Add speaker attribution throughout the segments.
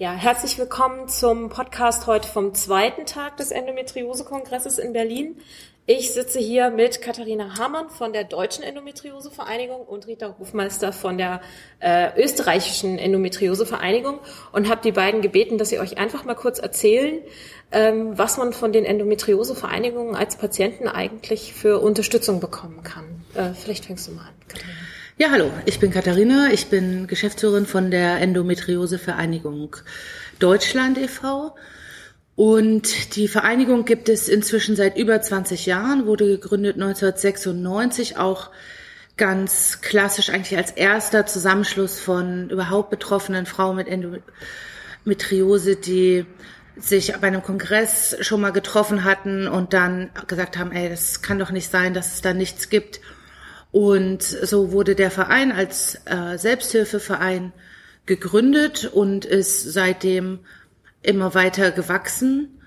Speaker 1: Ja, herzlich willkommen zum Podcast heute vom zweiten Tag des Endometriose-Kongresses in Berlin. Ich sitze hier mit Katharina Hamann von der Deutschen Endometriose-Vereinigung und Rita Hofmeister von der äh, österreichischen Endometriose-Vereinigung und habe die beiden gebeten, dass sie euch einfach mal kurz erzählen, ähm, was man von den Endometriose-Vereinigungen als Patienten eigentlich für Unterstützung bekommen kann. Äh, vielleicht fängst du mal an, Katharina.
Speaker 2: Ja, hallo, ich bin Katharina, ich bin Geschäftsführerin von der Endometriose-Vereinigung Deutschland e.V. Und die Vereinigung gibt es inzwischen seit über 20 Jahren, wurde gegründet 1996, auch ganz klassisch eigentlich als erster Zusammenschluss von überhaupt betroffenen Frauen mit Endometriose, die sich bei einem Kongress schon mal getroffen hatten und dann gesagt haben, ey, das kann doch nicht sein, dass es da nichts gibt und so wurde der Verein als äh, Selbsthilfeverein gegründet und ist seitdem immer weiter gewachsen.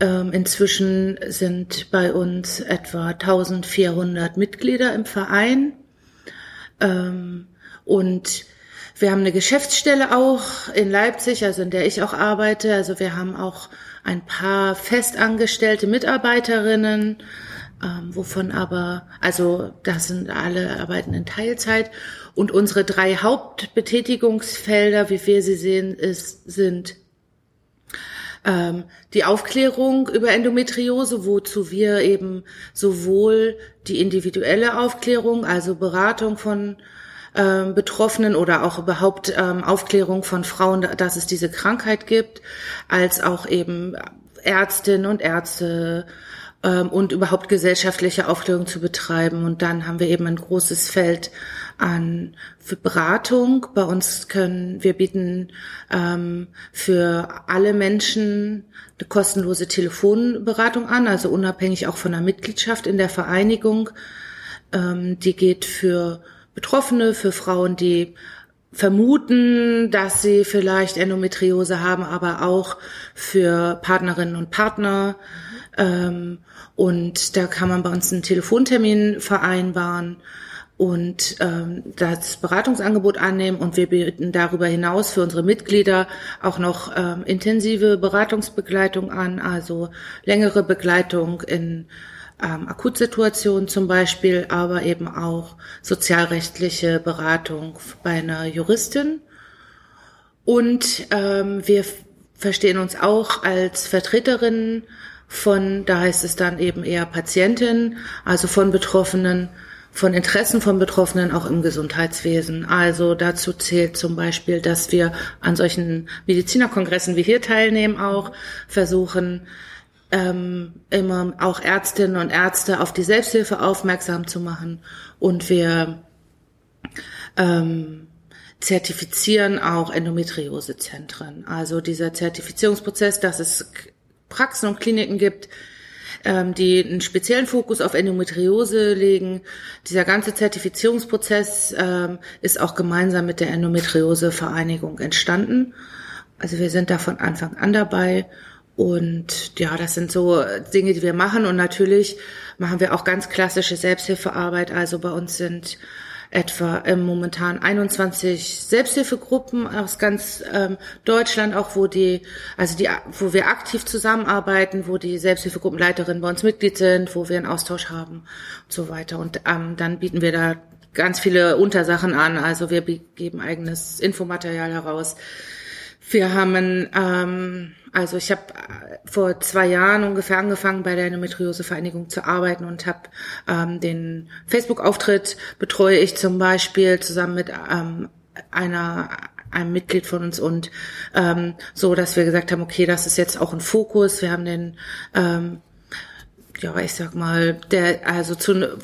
Speaker 2: Ähm, inzwischen sind bei uns etwa 1400 Mitglieder im Verein. Ähm, und wir haben eine Geschäftsstelle auch in Leipzig, also in der ich auch arbeite. Also wir haben auch ein paar festangestellte Mitarbeiterinnen ähm, wovon aber, also das sind alle arbeiten in Teilzeit. Und unsere drei Hauptbetätigungsfelder, wie wir sie sehen, ist, sind ähm, die Aufklärung über Endometriose, wozu wir eben sowohl die individuelle Aufklärung, also Beratung von ähm, Betroffenen oder auch überhaupt ähm, Aufklärung von Frauen, dass es diese Krankheit gibt, als auch eben Ärztinnen und Ärzte, ähm, und überhaupt gesellschaftliche Aufklärung zu betreiben. Und dann haben wir eben ein großes Feld an für Beratung. Bei uns können wir bieten ähm, für alle Menschen eine kostenlose Telefonberatung an, also unabhängig auch von der Mitgliedschaft in der Vereinigung. Ähm, die geht für Betroffene, für Frauen, die vermuten, dass sie vielleicht Endometriose haben, aber auch für Partnerinnen und Partner. Ähm, und da kann man bei uns einen Telefontermin vereinbaren und ähm, das Beratungsangebot annehmen. Und wir bieten darüber hinaus für unsere Mitglieder auch noch ähm, intensive Beratungsbegleitung an, also längere Begleitung in ähm, Akutsituationen zum Beispiel, aber eben auch sozialrechtliche Beratung bei einer Juristin. Und ähm, wir verstehen uns auch als Vertreterinnen von, da heißt es dann eben eher Patienten, also von Betroffenen, von Interessen von Betroffenen auch im Gesundheitswesen. Also dazu zählt zum Beispiel, dass wir an solchen Medizinerkongressen wie hier teilnehmen auch, versuchen ähm, immer auch Ärztinnen und Ärzte auf die Selbsthilfe aufmerksam zu machen und wir ähm, zertifizieren auch Endometriosezentren. Also dieser Zertifizierungsprozess, das ist Praxen und Kliniken gibt, ähm, die einen speziellen Fokus auf Endometriose legen. Dieser ganze Zertifizierungsprozess ähm, ist auch gemeinsam mit der Endometriose-Vereinigung entstanden. Also wir sind da von Anfang an dabei. Und ja, das sind so Dinge, die wir machen. Und natürlich machen wir auch ganz klassische Selbsthilfearbeit. Also bei uns sind etwa ähm, momentan 21 Selbsthilfegruppen aus ganz ähm, Deutschland, auch wo die, also die, wo wir aktiv zusammenarbeiten, wo die Selbsthilfegruppenleiterinnen bei uns Mitglied sind, wo wir einen Austausch haben und so weiter. Und ähm, dann bieten wir da ganz viele Untersachen an. Also wir geben eigenes Infomaterial heraus. Wir haben ähm, also ich habe äh, vor zwei Jahren ungefähr angefangen, bei der Endometriose-Vereinigung zu arbeiten und habe ähm, den Facebook-Auftritt betreue ich zum Beispiel zusammen mit ähm, einer einem Mitglied von uns und ähm, so, dass wir gesagt haben, okay, das ist jetzt auch ein Fokus. Wir haben den ähm, ja, ich sag mal, der also zu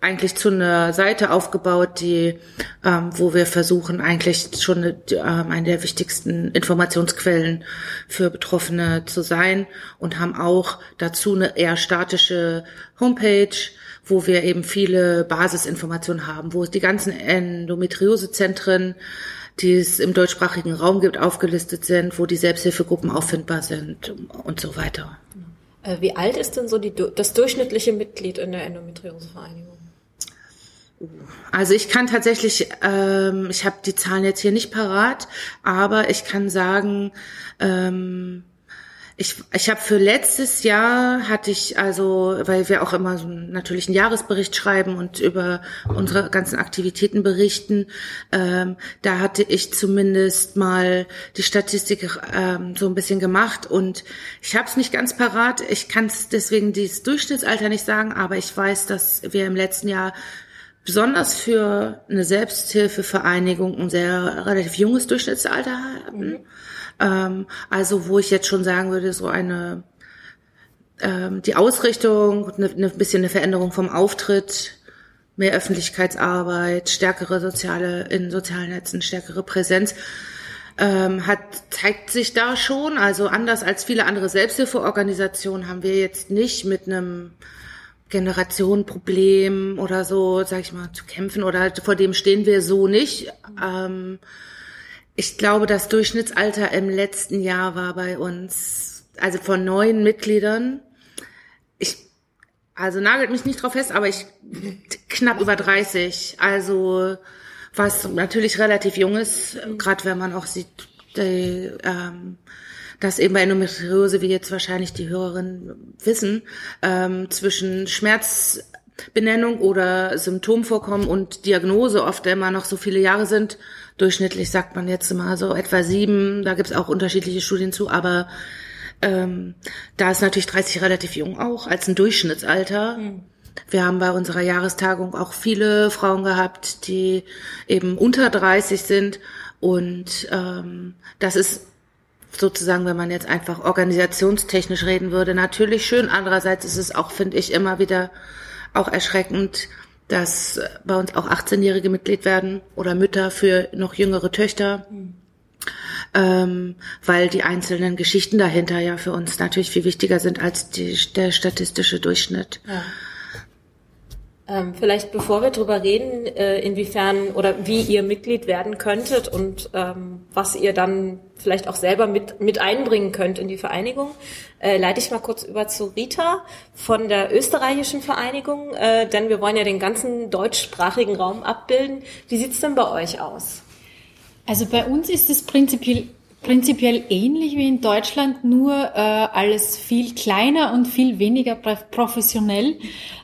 Speaker 2: eigentlich zu einer Seite aufgebaut, die ähm, wo wir versuchen eigentlich schon ähm, eine der wichtigsten Informationsquellen für Betroffene zu sein und haben auch dazu eine eher statische Homepage, wo wir eben viele Basisinformationen haben, wo die ganzen Endometriosezentren die es im deutschsprachigen Raum gibt, aufgelistet sind, wo die Selbsthilfegruppen auffindbar sind und so weiter.
Speaker 1: Äh, wie alt ist denn so die, das durchschnittliche Mitglied in der Endometriosevereinigung?
Speaker 2: Also ich kann tatsächlich, ähm, ich habe die Zahlen jetzt hier nicht parat, aber ich kann sagen, ähm, ich, ich habe für letztes Jahr hatte ich also, weil wir auch immer so natürlich einen Jahresbericht schreiben und über unsere ganzen Aktivitäten berichten, ähm, da hatte ich zumindest mal die Statistik ähm, so ein bisschen gemacht und ich habe es nicht ganz parat. Ich kann es deswegen dieses Durchschnittsalter nicht sagen, aber ich weiß, dass wir im letzten Jahr besonders für eine Selbsthilfevereinigung ein sehr relativ junges Durchschnittsalter haben. Mhm. Ähm, also wo ich jetzt schon sagen würde, so eine ähm, die Ausrichtung, eine, eine bisschen eine Veränderung vom Auftritt, mehr Öffentlichkeitsarbeit, stärkere soziale in sozialen Netzen, stärkere Präsenz ähm, hat zeigt sich da schon. Also anders als viele andere Selbsthilfeorganisationen haben wir jetzt nicht mit einem Generationenproblem oder so, sag ich mal, zu kämpfen oder vor dem stehen wir so nicht. Ähm, ich glaube, das Durchschnittsalter im letzten Jahr war bei uns, also von neun Mitgliedern, ich, also nagelt mich nicht drauf fest, aber ich knapp über 30. Also was natürlich relativ jung ist, gerade wenn man auch sieht, die, ähm, dass eben bei Endometriose, wie jetzt wahrscheinlich die Hörerinnen wissen, ähm, zwischen Schmerzbenennung oder Symptomvorkommen und Diagnose oft immer noch so viele Jahre sind, Durchschnittlich sagt man jetzt mal so etwa sieben. Da gibt es auch unterschiedliche Studien zu, aber ähm, da ist natürlich 30 relativ jung auch als ein Durchschnittsalter. Mhm. Wir haben bei unserer Jahrestagung auch viele Frauen gehabt, die eben unter 30 sind. Und ähm, das ist sozusagen, wenn man jetzt einfach organisationstechnisch reden würde, natürlich schön. Andererseits ist es auch, finde ich, immer wieder auch erschreckend, dass bei uns auch 18-Jährige Mitglied werden oder Mütter für noch jüngere Töchter. Mhm. Ähm, weil die einzelnen Geschichten dahinter ja für uns natürlich viel wichtiger sind als die, der statistische Durchschnitt. Ja.
Speaker 1: Ähm, vielleicht bevor wir darüber reden, äh, inwiefern oder wie ihr Mitglied werden könntet und ähm, was ihr dann vielleicht auch selber mit, mit einbringen könnt in die Vereinigung, äh, leite ich mal kurz über zu Rita von der österreichischen Vereinigung, äh, denn wir wollen ja den ganzen deutschsprachigen Raum abbilden. Wie sieht's denn bei euch aus?
Speaker 3: Also bei uns ist es prinzipiell prinzipiell ähnlich wie in Deutschland, nur äh, alles viel kleiner und viel weniger professionell.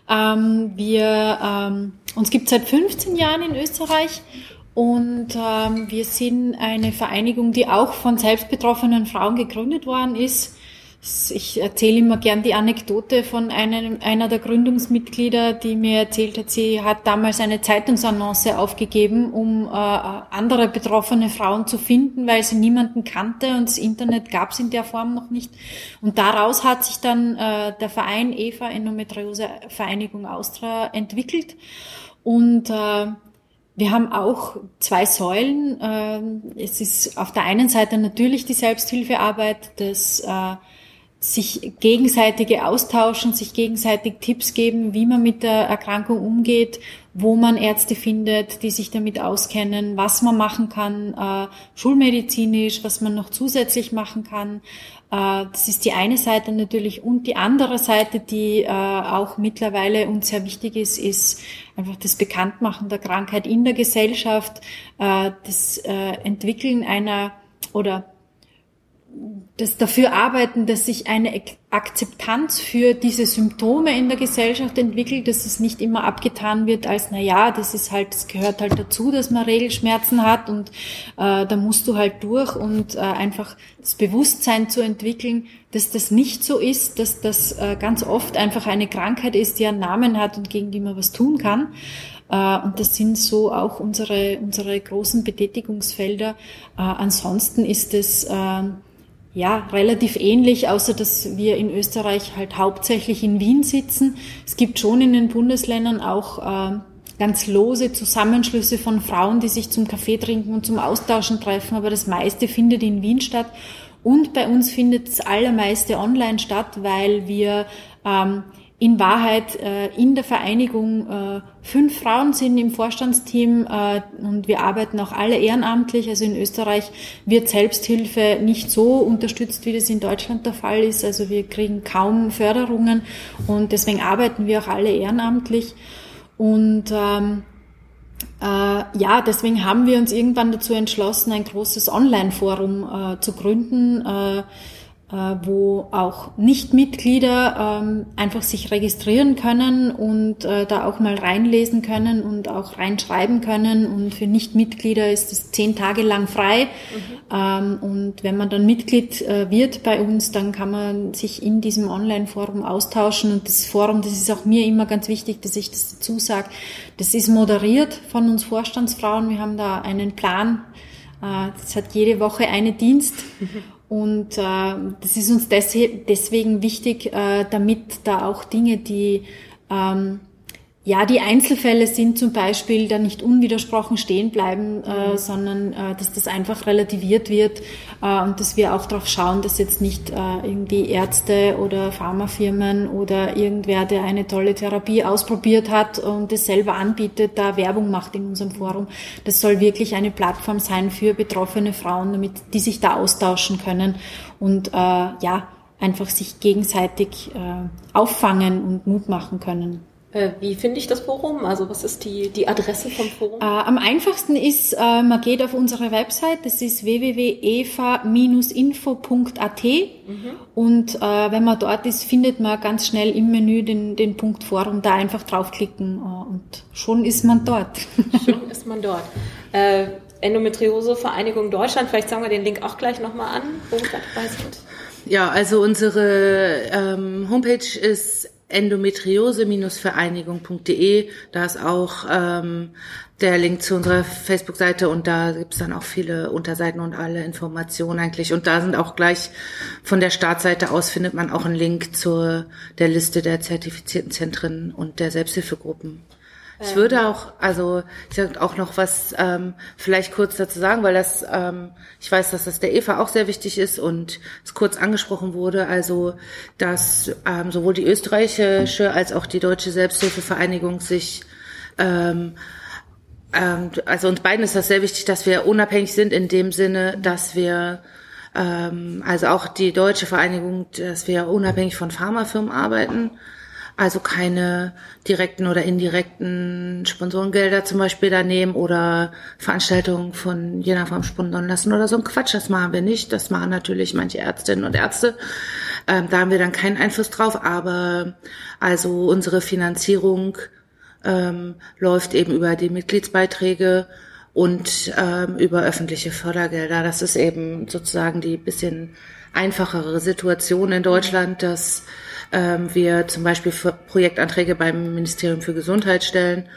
Speaker 3: Ähm, wir, ähm, uns gibt seit 15 Jahren in Österreich und ähm, wir sind eine Vereinigung, die auch von selbstbetroffenen Frauen gegründet worden ist ich erzähle immer gern die Anekdote von einem, einer der Gründungsmitglieder, die mir erzählt hat, sie hat damals eine Zeitungsannonce aufgegeben, um äh, andere betroffene Frauen zu finden, weil sie niemanden kannte und das Internet gab es in der Form noch nicht. Und daraus hat sich dann äh, der Verein Eva Endometriose Vereinigung Austria entwickelt. Und äh, wir haben auch zwei Säulen. Äh, es ist auf der einen Seite natürlich die Selbsthilfearbeit, das äh, sich gegenseitige austauschen, sich gegenseitig Tipps geben, wie man mit der Erkrankung umgeht, wo man Ärzte findet, die sich damit auskennen, was man machen kann, äh, schulmedizinisch, was man noch zusätzlich machen kann. Äh, das ist die eine Seite natürlich. Und die andere Seite, die äh, auch mittlerweile uns sehr wichtig ist, ist einfach das Bekanntmachen der Krankheit in der Gesellschaft, äh, das äh, Entwickeln einer oder das dafür arbeiten, dass sich eine Akzeptanz für diese Symptome in der Gesellschaft entwickelt, dass es nicht immer abgetan wird als, na ja, das ist halt, das gehört halt dazu, dass man Regelschmerzen hat und äh, da musst du halt durch und äh, einfach das Bewusstsein zu entwickeln, dass das nicht so ist, dass das äh, ganz oft einfach eine Krankheit ist, die einen Namen hat und gegen die man was tun kann. Äh, und das sind so auch unsere, unsere großen Betätigungsfelder. Äh, ansonsten ist es, äh, ja, relativ ähnlich, außer dass wir in Österreich halt hauptsächlich in Wien sitzen. Es gibt schon in den Bundesländern auch äh, ganz lose Zusammenschlüsse von Frauen, die sich zum Kaffee trinken und zum Austauschen treffen, aber das meiste findet in Wien statt. Und bei uns findet das allermeiste online statt, weil wir ähm, in Wahrheit äh, in der Vereinigung äh, fünf Frauen sind im Vorstandsteam äh, und wir arbeiten auch alle ehrenamtlich. Also in Österreich wird Selbsthilfe nicht so unterstützt, wie das in Deutschland der Fall ist. Also wir kriegen kaum Förderungen und deswegen arbeiten wir auch alle ehrenamtlich. Und ähm, äh, ja, deswegen haben wir uns irgendwann dazu entschlossen, ein großes Online-Forum äh, zu gründen. Äh, wo auch Nichtmitglieder ähm, einfach sich registrieren können und äh, da auch mal reinlesen können und auch reinschreiben können. Und für Nichtmitglieder ist es zehn Tage lang frei. Mhm. Ähm, und wenn man dann Mitglied äh, wird bei uns, dann kann man sich in diesem Online-Forum austauschen. Und das Forum, das ist auch mir immer ganz wichtig, dass ich das dazu sage, das ist moderiert von uns Vorstandsfrauen. Wir haben da einen Plan. Das hat jede Woche eine Dienst. Mhm. Und äh, das ist uns des deswegen wichtig, äh, damit da auch Dinge, die ähm, ja, die Einzelfälle sind zum Beispiel da nicht unwidersprochen stehen bleiben, äh, mhm. sondern äh, dass das einfach relativiert wird äh, und dass wir auch darauf schauen, dass jetzt nicht äh, irgendwie Ärzte oder Pharmafirmen oder irgendwer, der eine tolle Therapie ausprobiert hat und es selber anbietet, da Werbung macht in unserem Forum. Das soll wirklich eine Plattform sein für betroffene Frauen, damit die sich da austauschen können und äh, ja, einfach sich gegenseitig äh, auffangen und Mut machen können.
Speaker 1: Äh, wie finde ich das Forum? Also was ist die, die Adresse vom Forum?
Speaker 3: Äh, am einfachsten ist, äh, man geht auf unsere Website, das ist www.eva-info.at mhm. und äh, wenn man dort ist, findet man ganz schnell im Menü den, den Punkt Forum, da einfach draufklicken äh, und schon ist man dort.
Speaker 1: Schon ist man dort. Äh, Endometriose Vereinigung Deutschland, vielleicht sagen wir den Link auch gleich nochmal an, wo wir dabei sind.
Speaker 2: Ja, also unsere ähm, Homepage ist endometriose-vereinigung.de. Da ist auch ähm, der Link zu unserer Facebook-Seite und da gibt's dann auch viele Unterseiten und alle Informationen eigentlich. Und da sind auch gleich von der Startseite aus findet man auch einen Link zur der Liste der zertifizierten Zentren und der Selbsthilfegruppen. Ich würde auch, also ich sag auch noch was ähm, vielleicht kurz dazu sagen, weil das, ähm, ich weiß, dass das der Eva auch sehr wichtig ist und es kurz angesprochen wurde. Also dass ähm, sowohl die österreichische als auch die deutsche Selbsthilfevereinigung sich ähm, ähm, also uns beiden ist das sehr wichtig, dass wir unabhängig sind in dem Sinne, dass wir ähm, also auch die deutsche Vereinigung, dass wir unabhängig von Pharmafirmen arbeiten also keine direkten oder indirekten Sponsorengelder zum Beispiel da nehmen oder Veranstaltungen von jener Form sponsern lassen oder so ein Quatsch. Das machen wir nicht. Das machen natürlich manche Ärztinnen und Ärzte. Ähm, da haben wir dann keinen Einfluss drauf. Aber also unsere Finanzierung ähm, läuft eben über die Mitgliedsbeiträge und ähm, über öffentliche Fördergelder. Das ist eben sozusagen die bisschen einfachere Situation in Deutschland, dass ähm, wir zum Beispiel Projektanträge beim Ministerium für Gesundheit stellen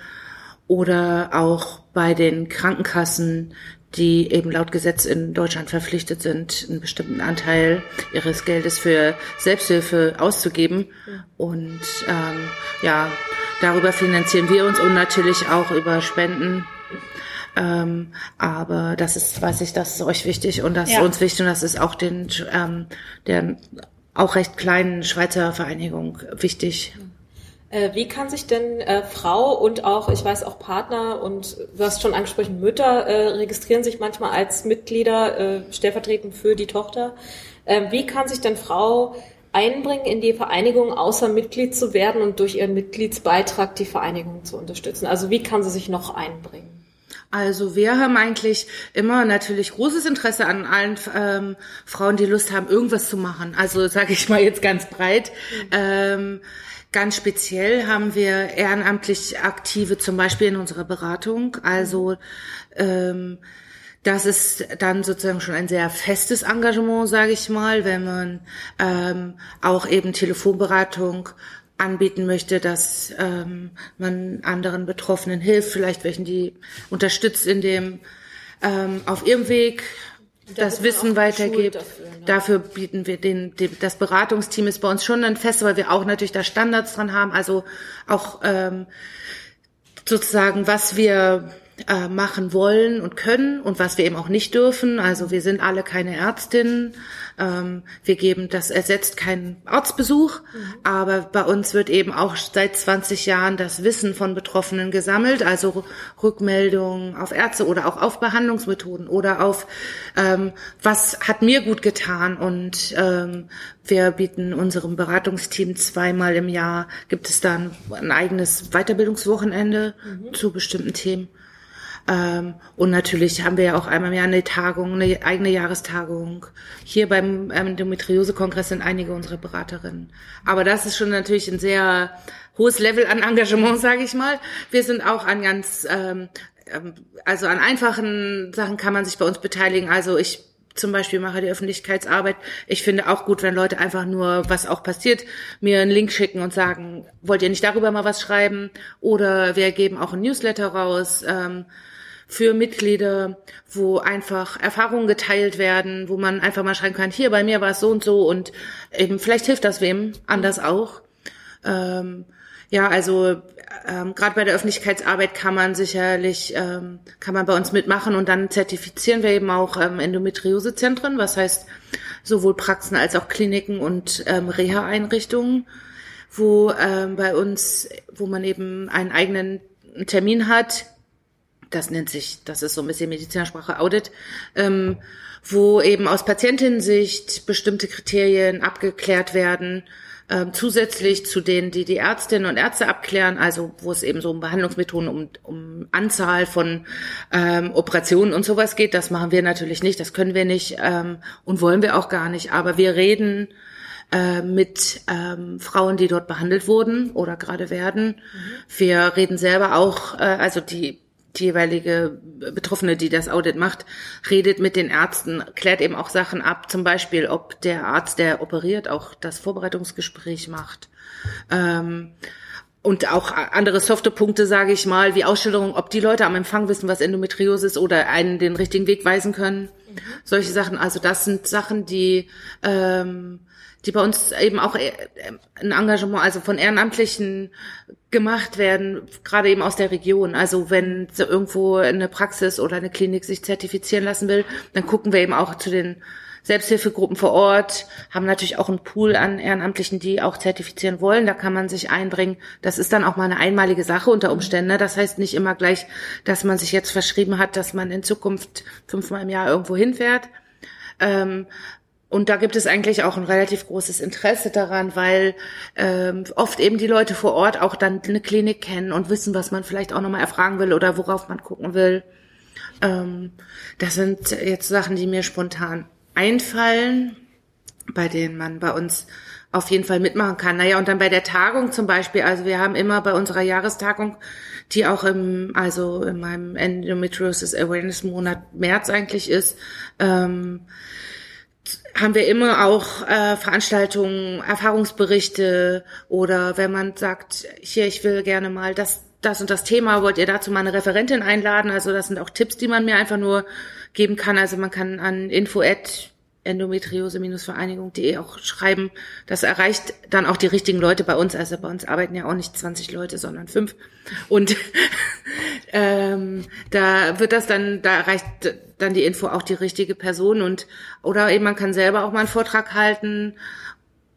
Speaker 2: oder auch bei den Krankenkassen, die eben laut Gesetz in Deutschland verpflichtet sind, einen bestimmten Anteil ihres Geldes für Selbsthilfe auszugeben. Und ähm, ja, darüber finanzieren wir uns und natürlich auch über Spenden. Ähm, aber das ist, weiß ich, das ist euch wichtig und das ja. ist uns wichtig und das ist auch den ähm, der auch recht kleinen Schweizer Vereinigung wichtig.
Speaker 1: Äh, wie kann sich denn äh, Frau und auch, ich weiß auch Partner und du hast schon angesprochen, Mütter äh, registrieren sich manchmal als Mitglieder äh, stellvertretend für die Tochter. Äh, wie kann sich denn Frau einbringen in die Vereinigung, außer Mitglied zu werden und durch ihren Mitgliedsbeitrag die Vereinigung zu unterstützen? Also wie kann sie sich noch einbringen?
Speaker 2: Also wir haben eigentlich immer natürlich großes Interesse an allen ähm, Frauen, die Lust haben, irgendwas zu machen. Also sage ich mal jetzt ganz breit. Mhm. Ähm, ganz speziell haben wir ehrenamtlich Aktive zum Beispiel in unserer Beratung. Also ähm, das ist dann sozusagen schon ein sehr festes Engagement, sage ich mal, wenn man ähm, auch eben Telefonberatung anbieten möchte, dass ähm, man anderen Betroffenen hilft, vielleicht welchen die unterstützt in dem ähm, auf ihrem Weg das Wissen weitergibt. Dafür, ne? dafür, bieten wir den, den, das Beratungsteam ist bei uns schon ein fest, weil wir auch natürlich da Standards dran haben, also auch ähm, sozusagen, was wir äh, machen wollen und können und was wir eben auch nicht dürfen. Also wir sind alle keine Ärztinnen. Ähm, wir geben, das ersetzt keinen Arztbesuch, mhm. aber bei uns wird eben auch seit 20 Jahren das Wissen von Betroffenen gesammelt, also Rückmeldungen auf Ärzte oder auch auf Behandlungsmethoden oder auf ähm, was hat mir gut getan und ähm, wir bieten unserem Beratungsteam zweimal im Jahr gibt es dann ein eigenes Weiterbildungswochenende mhm. zu bestimmten Themen. Ähm, und natürlich haben wir ja auch einmal im Jahr eine Tagung, eine eigene Jahrestagung. Hier beim Endometriose-Kongress sind einige unserer Beraterinnen. Aber das ist schon natürlich ein sehr hohes Level an Engagement, sage ich mal. Wir sind auch an ganz, ähm, ähm, also an einfachen Sachen kann man sich bei uns beteiligen. Also ich zum Beispiel mache die Öffentlichkeitsarbeit. Ich finde auch gut, wenn Leute einfach nur, was auch passiert, mir einen Link schicken und sagen, wollt ihr nicht darüber mal was schreiben? Oder wir geben auch ein Newsletter raus ähm, für Mitglieder, wo einfach Erfahrungen geteilt werden, wo man einfach mal schreiben kann, hier bei mir war es so und so und eben vielleicht hilft das wem anders auch. Ähm, ja, also ähm, gerade bei der Öffentlichkeitsarbeit kann man sicherlich, ähm, kann man bei uns mitmachen und dann zertifizieren wir eben auch ähm, Endometriosezentren, was heißt sowohl Praxen als auch Kliniken und ähm, Reha-Einrichtungen, wo ähm, bei uns, wo man eben einen eigenen Termin hat, das nennt sich, das ist so ein bisschen Medizinersprache Audit, ähm, wo eben aus Patientinnensicht bestimmte Kriterien abgeklärt werden, ähm, zusätzlich zu denen, die die Ärztinnen und Ärzte abklären, also wo es eben so um Behandlungsmethoden, um, um Anzahl von ähm, Operationen und sowas geht. Das machen wir natürlich nicht, das können wir nicht ähm, und wollen wir auch gar nicht. Aber wir reden äh, mit ähm, Frauen, die dort behandelt wurden oder gerade werden. Mhm. Wir reden selber auch, äh, also die die jeweilige Betroffene, die das Audit macht, redet mit den Ärzten, klärt eben auch Sachen ab, zum Beispiel, ob der Arzt, der operiert, auch das Vorbereitungsgespräch macht. Ähm, und auch andere softe Punkte, sage ich mal, wie Ausschilderung, ob die Leute am Empfang wissen, was Endometriose ist oder einen den richtigen Weg weisen können. Mhm. Solche Sachen. Also das sind Sachen, die ähm, die bei uns eben auch äh, ein Engagement, also von Ehrenamtlichen gemacht werden, gerade eben aus der Region. Also wenn irgendwo eine Praxis oder eine Klinik sich zertifizieren lassen will, dann gucken wir eben auch zu den Selbsthilfegruppen vor Ort, haben natürlich auch einen Pool an Ehrenamtlichen, die auch zertifizieren wollen. Da kann man sich einbringen. Das ist dann auch mal eine einmalige Sache unter Umständen. Das heißt nicht immer gleich, dass man sich jetzt verschrieben hat, dass man in Zukunft fünfmal im Jahr irgendwo hinfährt. Ähm, und da gibt es eigentlich auch ein relativ großes Interesse daran, weil ähm, oft eben die Leute vor Ort auch dann eine Klinik kennen und wissen, was man vielleicht auch nochmal erfragen will oder worauf man gucken will. Ähm, das sind jetzt Sachen, die mir spontan einfallen, bei denen man bei uns auf jeden Fall mitmachen kann. Naja, und dann bei der Tagung zum Beispiel, also wir haben immer bei unserer Jahrestagung, die auch im, also in meinem Endometriosis Awareness Monat März eigentlich ist, ähm, haben wir immer auch äh, Veranstaltungen, Erfahrungsberichte oder wenn man sagt, hier, ich will gerne mal das, das und das Thema, wollt ihr dazu mal eine Referentin einladen? Also das sind auch Tipps, die man mir einfach nur geben kann. Also man kann an info endometriose-vereinigung.de auch schreiben. Das erreicht dann auch die richtigen Leute bei uns. Also bei uns arbeiten ja auch nicht 20 Leute, sondern fünf. Und ähm, da wird das dann, da erreicht dann die Info auch die richtige Person und oder eben man kann selber auch mal einen Vortrag halten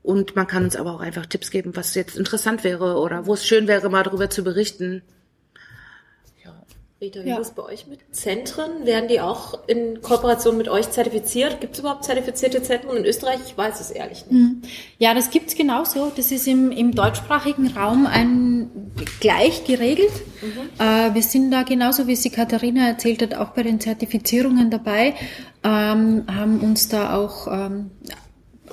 Speaker 2: und man kann uns aber auch einfach Tipps geben, was jetzt interessant wäre oder wo es schön wäre, mal darüber zu berichten.
Speaker 1: Rita, wie ja. ist bei euch mit Zentren? Werden die auch in Kooperation mit euch zertifiziert? Gibt es überhaupt zertifizierte Zentren in Österreich? Ich weiß es ehrlich nicht. Mhm.
Speaker 3: Ja, das gibt's genauso. Das ist im, im deutschsprachigen Raum ein, gleich geregelt. Mhm. Äh, wir sind da genauso, wie sie Katharina erzählt hat, auch bei den Zertifizierungen dabei, ähm, haben uns da auch ähm,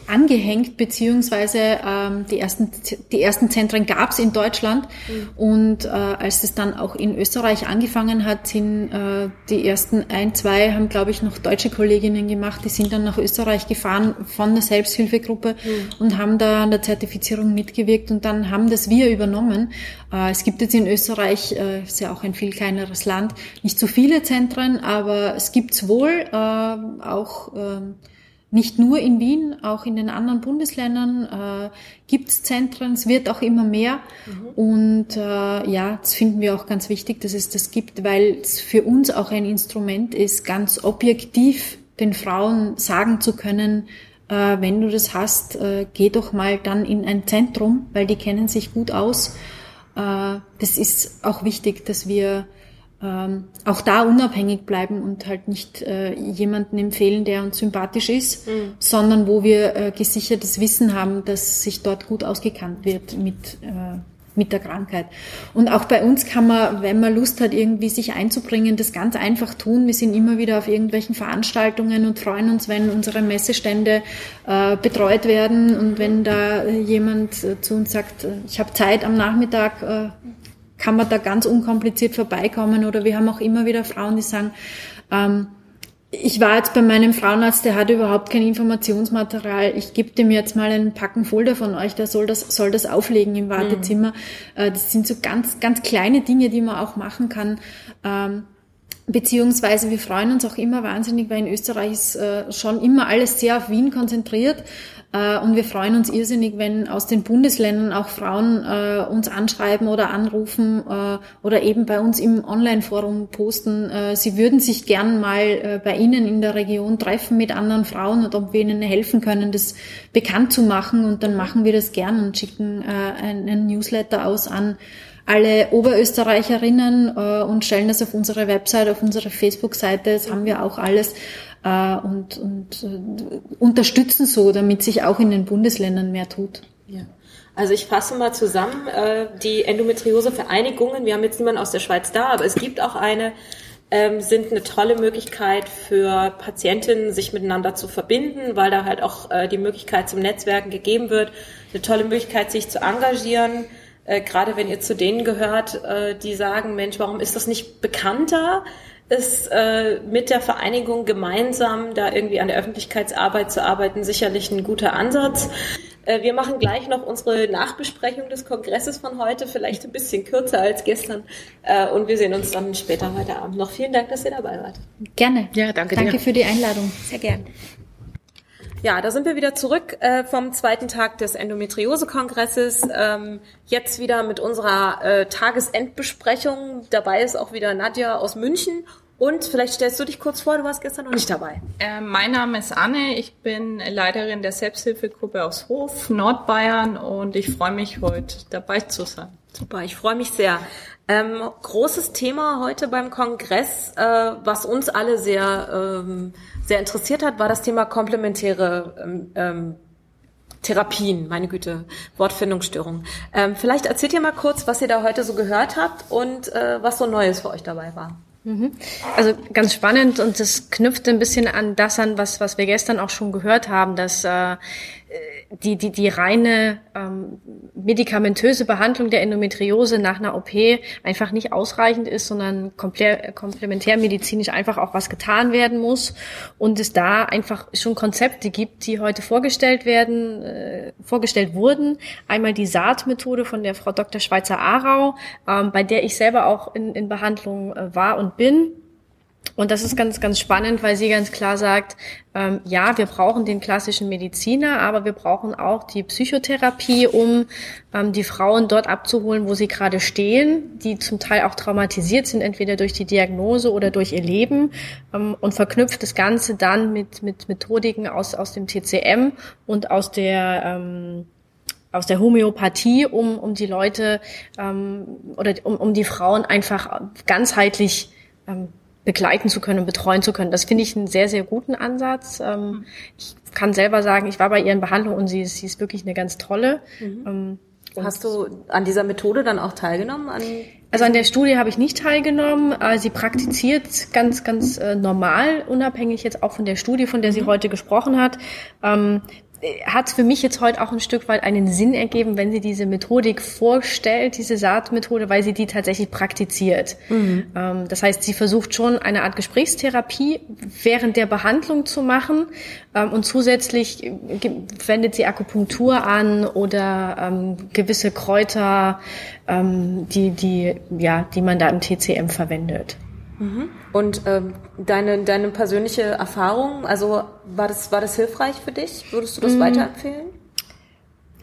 Speaker 3: angehängt, beziehungsweise ähm, die, ersten, die ersten Zentren gab es in Deutschland. Mhm. Und äh, als es dann auch in Österreich angefangen hat, sind äh, die ersten ein, zwei, haben, glaube ich, noch deutsche Kolleginnen gemacht, die sind dann nach Österreich gefahren von der Selbsthilfegruppe mhm. und haben da an der Zertifizierung mitgewirkt und dann haben das wir übernommen. Äh, es gibt jetzt in Österreich, äh, ist ja auch ein viel kleineres Land, nicht so viele Zentren, aber es gibt's wohl äh, auch äh, nicht nur in Wien, auch in den anderen Bundesländern äh, gibt es Zentren, es wird auch immer mehr. Mhm. Und äh, ja, das finden wir auch ganz wichtig, dass es das gibt, weil es für uns auch ein Instrument ist, ganz objektiv den Frauen sagen zu können, äh, wenn du das hast, äh, geh doch mal dann in ein Zentrum, weil die kennen sich gut aus. Äh, das ist auch wichtig, dass wir ähm, auch da unabhängig bleiben und halt nicht äh, jemanden empfehlen, der uns sympathisch ist, mhm. sondern wo wir äh, gesichertes Wissen haben, dass sich dort gut ausgekannt wird mit äh, mit der Krankheit. Und auch bei uns kann man, wenn man Lust hat, irgendwie sich einzubringen, das ganz einfach tun. Wir sind immer wieder auf irgendwelchen Veranstaltungen und freuen uns, wenn unsere Messestände äh, betreut werden und wenn da jemand äh, zu uns sagt, äh, ich habe Zeit am Nachmittag, äh, kann man da ganz unkompliziert vorbeikommen. Oder wir haben auch immer wieder Frauen, die sagen, ähm, ich war jetzt bei meinem Frauenarzt, der hat überhaupt kein Informationsmaterial. Ich gebe dem jetzt mal einen Packen Folder von euch, der soll das, soll das auflegen im Wartezimmer. Mhm. Das sind so ganz, ganz kleine Dinge, die man auch machen kann. Ähm, beziehungsweise wir freuen uns auch immer wahnsinnig, weil in Österreich ist äh, schon immer alles sehr auf Wien konzentriert. Äh, und wir freuen uns irrsinnig, wenn aus den Bundesländern auch Frauen äh, uns anschreiben oder anrufen äh, oder eben bei uns im Online-Forum posten. Sie würden sich gern mal bei Ihnen in der Region treffen mit anderen Frauen und ob wir Ihnen helfen können, das bekannt zu machen. Und dann machen wir das gern und schicken einen Newsletter aus an alle Oberösterreicherinnen und stellen das auf unsere Website, auf unsere Facebook-Seite. Das haben wir auch alles äh, und, und äh, unterstützen so, damit sich auch in den Bundesländern mehr tut.
Speaker 1: Ja. Also ich fasse mal zusammen, äh, die Endometriose-Vereinigungen, wir haben jetzt niemanden aus der Schweiz da, aber es gibt auch eine, ähm, sind eine tolle Möglichkeit für Patientinnen, sich miteinander zu verbinden, weil da halt auch äh, die Möglichkeit zum Netzwerken gegeben wird, eine tolle Möglichkeit, sich zu engagieren, äh, gerade wenn ihr zu denen gehört, äh, die sagen, Mensch, warum ist das nicht bekannter? Ist äh, mit der Vereinigung gemeinsam da irgendwie an der Öffentlichkeitsarbeit zu arbeiten sicherlich ein guter Ansatz. Äh, wir machen gleich noch unsere Nachbesprechung des Kongresses von heute, vielleicht ein bisschen kürzer als gestern. Äh, und wir sehen uns dann später heute Abend noch. Vielen Dank, dass ihr dabei wart.
Speaker 3: Gerne. Ja, danke. Danke dir. für die Einladung.
Speaker 1: Sehr gern. Ja, da sind wir wieder zurück äh, vom zweiten Tag des Endometriose-Kongresses. Ähm, jetzt wieder mit unserer äh, Tagesendbesprechung. Dabei ist auch wieder Nadja aus München. Und vielleicht stellst du dich kurz vor, du warst gestern noch nicht dabei.
Speaker 4: Äh, mein Name ist Anne, ich bin Leiterin der Selbsthilfegruppe aus Hof, Nordbayern und ich freue mich heute dabei zu sein.
Speaker 1: Super, ich freue mich sehr. Ähm, großes Thema heute beim Kongress, äh, was uns alle sehr ähm, sehr interessiert hat, war das Thema komplementäre ähm, ähm, Therapien, meine Güte, Wortfindungsstörung. Ähm, vielleicht erzählt ihr mal kurz, was ihr da heute so gehört habt und äh, was so Neues für euch dabei war.
Speaker 5: Mhm. Also ganz spannend und das knüpft ein bisschen an das an, was, was wir gestern auch schon gehört haben, dass äh, die, die, die reine ähm, medikamentöse Behandlung der Endometriose nach einer OP einfach nicht ausreichend ist, sondern komplementärmedizinisch einfach auch was getan werden muss und es da einfach schon Konzepte gibt, die heute vorgestellt werden, äh, vorgestellt wurden. Einmal die Saatmethode von der Frau Dr. Schweizer-Arau, ähm, bei der ich selber auch in, in Behandlung äh, war und bin und das ist ganz, ganz spannend, weil sie ganz klar sagt, ähm, ja, wir brauchen den klassischen Mediziner, aber wir brauchen auch die Psychotherapie, um ähm, die Frauen dort abzuholen, wo sie gerade stehen, die zum Teil auch traumatisiert sind, entweder durch die Diagnose oder durch ihr Leben ähm, und verknüpft das Ganze dann mit, mit Methodiken aus, aus dem TCM und aus der ähm, aus der Homöopathie, um, um die Leute ähm, oder um, um die Frauen einfach ganzheitlich ähm, begleiten zu können und betreuen zu können. Das finde ich einen sehr, sehr guten Ansatz. Ähm, ich kann selber sagen, ich war bei ihren Behandlungen und sie ist, sie ist wirklich eine ganz tolle. Mhm.
Speaker 1: Ähm, Hast du an dieser Methode dann auch teilgenommen? An
Speaker 5: also an der Studie habe ich nicht teilgenommen. Äh, sie praktiziert ganz, ganz äh, normal, unabhängig jetzt auch von der Studie, von der sie mhm. heute gesprochen hat. Hat für mich jetzt heute auch ein Stück weit einen Sinn ergeben, wenn sie diese Methodik vorstellt, diese Saatmethode, weil sie die tatsächlich praktiziert. Mhm. Ähm, das heißt, sie versucht schon eine Art Gesprächstherapie während der Behandlung zu machen ähm, und zusätzlich äh, wendet sie Akupunktur an oder ähm, gewisse Kräuter, die, die, ja, die man da im TCM verwendet.
Speaker 1: Mhm. Und ähm, deine, deine persönliche Erfahrung, also war das, war das hilfreich für dich? Würdest du das mhm. weiterempfehlen?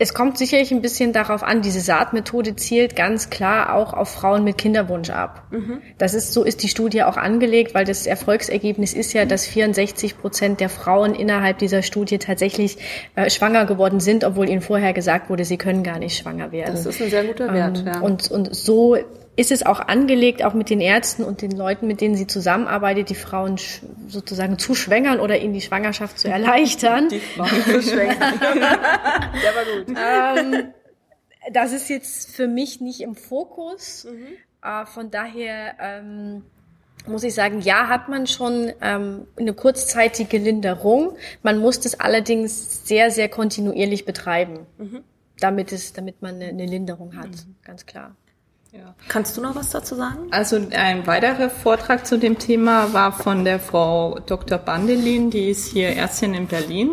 Speaker 5: Es kommt sicherlich ein bisschen darauf an, diese Saatmethode zielt ganz klar auch auf Frauen mit Kinderwunsch ab. Mhm. Das ist, so ist die Studie auch angelegt, weil das Erfolgsergebnis ist ja, dass 64 Prozent der Frauen innerhalb dieser Studie tatsächlich äh, schwanger geworden sind, obwohl ihnen vorher gesagt wurde, sie können gar nicht schwanger werden.
Speaker 1: Das ist ein sehr guter Wert,
Speaker 5: ähm, ja. Und, und so ist es auch angelegt, auch mit den Ärzten und den Leuten, mit denen sie zusammenarbeitet, die Frauen sozusagen zu schwängern oder ihnen die Schwangerschaft zu erleichtern. Die Frauen zu schwängern. Der war gut. Ähm, das ist jetzt für mich nicht im Fokus. Mhm. Äh, von daher ähm, muss ich sagen, ja, hat man schon ähm, eine kurzzeitige Linderung. Man muss das allerdings sehr, sehr kontinuierlich betreiben, mhm. damit es, damit man eine, eine Linderung hat, mhm. ganz klar.
Speaker 1: Ja. Kannst du noch was dazu sagen?
Speaker 4: Also ein weiterer Vortrag zu dem Thema war von der Frau Dr. Bandelin, die ist hier Ärztin in Berlin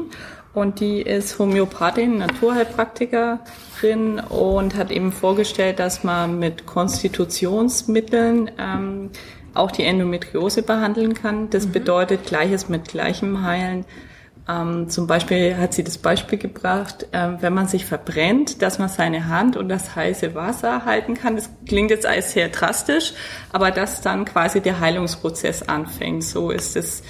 Speaker 4: und die ist Homöopathin, Naturheilpraktikerin und hat eben vorgestellt, dass man mit Konstitutionsmitteln ähm, auch die Endometriose behandeln kann. Das mhm. bedeutet Gleiches mit Gleichem heilen. Ähm, zum Beispiel hat sie das Beispiel gebracht, ähm, wenn man sich verbrennt, dass man seine Hand und das heiße Wasser halten kann. Das klingt jetzt alles sehr drastisch, aber dass dann quasi der Heilungsprozess anfängt. So ist es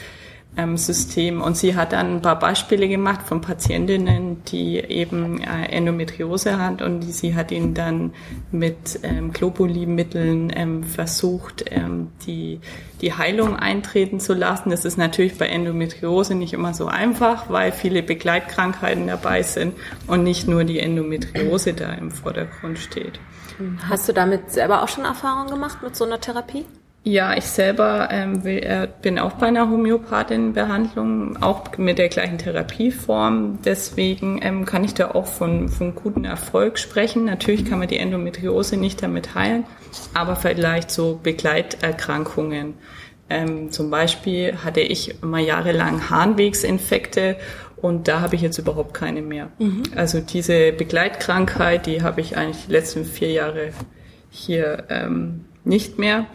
Speaker 4: ähm, System. Und sie hat dann ein paar Beispiele gemacht von Patientinnen, die eben äh, Endometriose hat und sie hat ihnen dann mit ähm, Globuli-Mitteln ähm, versucht, ähm, die, die Heilung eintreten zu lassen. Das ist natürlich bei Endometriose nicht immer so einfach, weil viele Begleitkrankheiten dabei sind und nicht nur die Endometriose da im Vordergrund steht.
Speaker 1: Hast du damit selber auch schon Erfahrungen gemacht mit so einer Therapie?
Speaker 4: Ja, ich selber ähm, will, äh, bin auch bei einer Homöopathin-Behandlung, auch mit der gleichen Therapieform. Deswegen ähm, kann ich da auch von, von guten Erfolg sprechen. Natürlich kann man die Endometriose nicht damit heilen, aber vielleicht so Begleiterkrankungen. Ähm, zum Beispiel hatte ich mal jahrelang Harnwegsinfekte und da habe ich jetzt überhaupt keine mehr. Mhm. Also diese Begleitkrankheit, die habe ich eigentlich die letzten vier Jahre hier ähm, nicht mehr.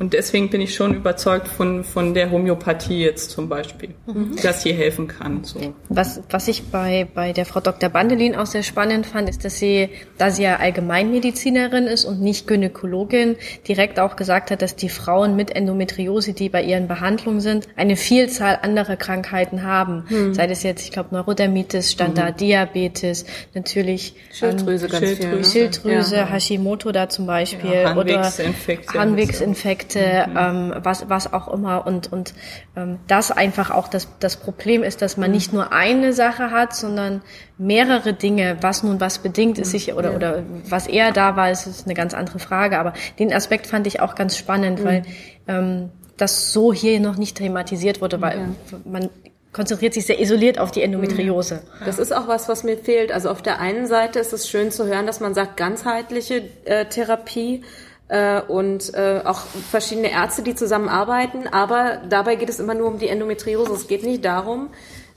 Speaker 4: Und deswegen bin ich schon überzeugt von, von der Homöopathie jetzt zum Beispiel, mhm. dass sie helfen kann. So.
Speaker 5: Was, was ich bei, bei der Frau Dr. Bandelin auch sehr spannend fand, ist, dass sie, da sie ja Allgemeinmedizinerin ist und nicht Gynäkologin, direkt auch gesagt hat, dass die Frauen mit Endometriose, die bei ihren Behandlungen sind, eine Vielzahl anderer Krankheiten haben. Mhm. Sei das jetzt, ich glaube, Neurodermitis, Standarddiabetes, natürlich
Speaker 1: Schilddrüse,
Speaker 5: ähm, Schilddrüse, viel, ne? Schilddrüse ja. Hashimoto da zum Beispiel ja, oder Harnwegsinfekte. Konflikte, mhm. ähm, was, was auch immer. Und, und ähm, das einfach auch das, das Problem ist, dass man mhm. nicht nur eine Sache hat, sondern mehrere Dinge, was nun was bedingt ist, sich, oder, ja. oder was eher da war, ist, ist eine ganz andere Frage. Aber den Aspekt fand ich auch ganz spannend, mhm. weil ähm, das so hier noch nicht thematisiert wurde, weil ja. man konzentriert sich sehr isoliert auf die Endometriose.
Speaker 1: Mhm. Das ist auch was, was mir fehlt. Also auf der einen Seite ist es schön zu hören, dass man sagt, ganzheitliche äh, Therapie äh, und äh, auch verschiedene Ärzte, die zusammenarbeiten. Aber dabei geht es immer nur um die Endometriose. Es geht nicht darum,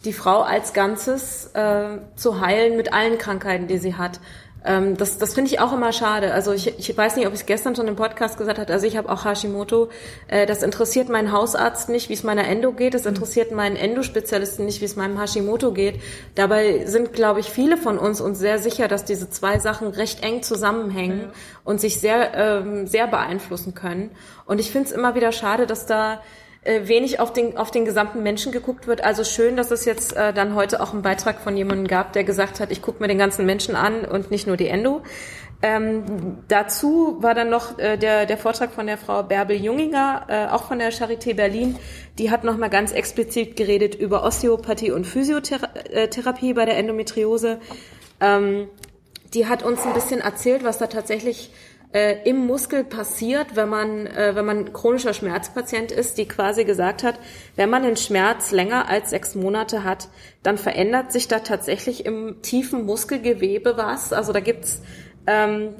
Speaker 1: die Frau als Ganzes äh, zu heilen mit allen Krankheiten, die sie hat. Ähm, das das finde ich auch immer schade. Also ich, ich weiß nicht, ob ich es gestern schon im Podcast gesagt habe. Also ich habe auch Hashimoto. Äh, das interessiert meinen Hausarzt nicht, wie es meiner Endo geht. Das interessiert meinen Endospezialisten nicht, wie es meinem Hashimoto geht. Dabei sind, glaube ich, viele von uns uns sehr sicher, dass diese zwei Sachen recht eng zusammenhängen ja. und sich sehr, ähm, sehr beeinflussen können. Und ich finde es immer wieder schade, dass da äh, wenig auf den, auf den gesamten Menschen geguckt wird. Also schön, dass es jetzt äh, dann heute auch einen Beitrag von jemandem gab, der gesagt hat, ich gucke mir den ganzen Menschen an und nicht nur die Endo. Ähm, dazu war dann noch äh, der, der Vortrag von der Frau Bärbel Junginger, äh, auch von der Charité Berlin. Die hat nochmal ganz explizit geredet über Osteopathie und Physiotherapie äh, bei der Endometriose. Ähm, die hat uns ein bisschen erzählt, was da tatsächlich äh, im Muskel passiert, wenn man, äh, wenn man chronischer Schmerzpatient ist, die quasi gesagt hat, wenn man den Schmerz länger als sechs Monate hat, dann verändert sich da tatsächlich im tiefen Muskelgewebe was. Also da gibt's ähm,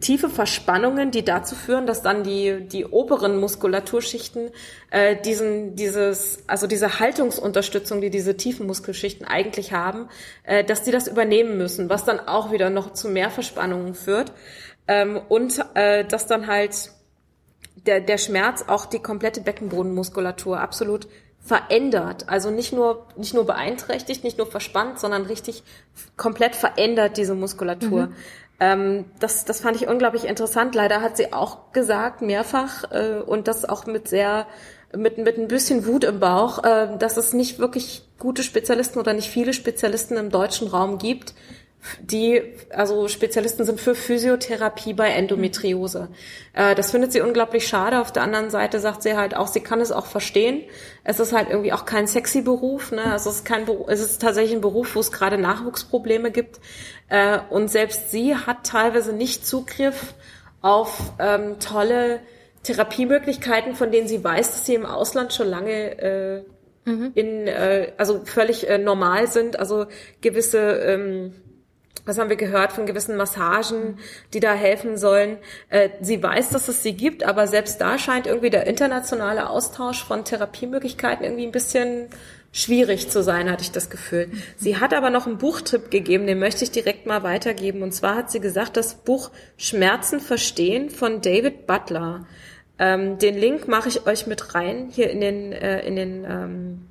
Speaker 1: tiefe Verspannungen, die dazu führen, dass dann die die oberen Muskulaturschichten äh, diesen dieses also diese Haltungsunterstützung, die diese tiefen Muskelschichten eigentlich haben, äh, dass die das übernehmen müssen, was dann auch wieder noch zu mehr Verspannungen führt. Ähm, und äh, dass dann halt der, der Schmerz auch die komplette Beckenbodenmuskulatur absolut verändert. Also nicht nur, nicht nur beeinträchtigt, nicht nur verspannt, sondern richtig komplett verändert diese Muskulatur. Mhm. Ähm, das, das fand ich unglaublich interessant. Leider hat sie auch gesagt, mehrfach, äh, und das auch mit sehr, mit, mit ein bisschen Wut im Bauch, äh, dass es nicht wirklich gute Spezialisten oder nicht viele Spezialisten im deutschen Raum gibt, die also Spezialisten sind für Physiotherapie bei Endometriose. Äh, das findet sie unglaublich schade. Auf der anderen Seite sagt sie halt auch, sie kann es auch verstehen. Es ist halt irgendwie auch kein sexy Beruf. Ne? Also es ist kein Beruf, es ist tatsächlich ein Beruf, wo es gerade Nachwuchsprobleme gibt. Äh, und selbst sie hat teilweise nicht Zugriff auf ähm, tolle Therapiemöglichkeiten, von denen sie weiß, dass sie im Ausland schon lange äh, mhm. in äh, also völlig äh, normal sind. Also gewisse ähm, was haben wir gehört von gewissen Massagen, die da helfen sollen. Äh, sie weiß, dass es sie gibt, aber selbst da scheint irgendwie der internationale Austausch von Therapiemöglichkeiten irgendwie ein bisschen schwierig zu sein, hatte ich das Gefühl. Sie hat aber noch einen Buchtipp gegeben, den möchte ich direkt mal weitergeben. Und zwar hat sie gesagt, das Buch Schmerzen verstehen von David Butler. Ähm, den Link mache ich euch mit rein hier in den, äh, in den ähm,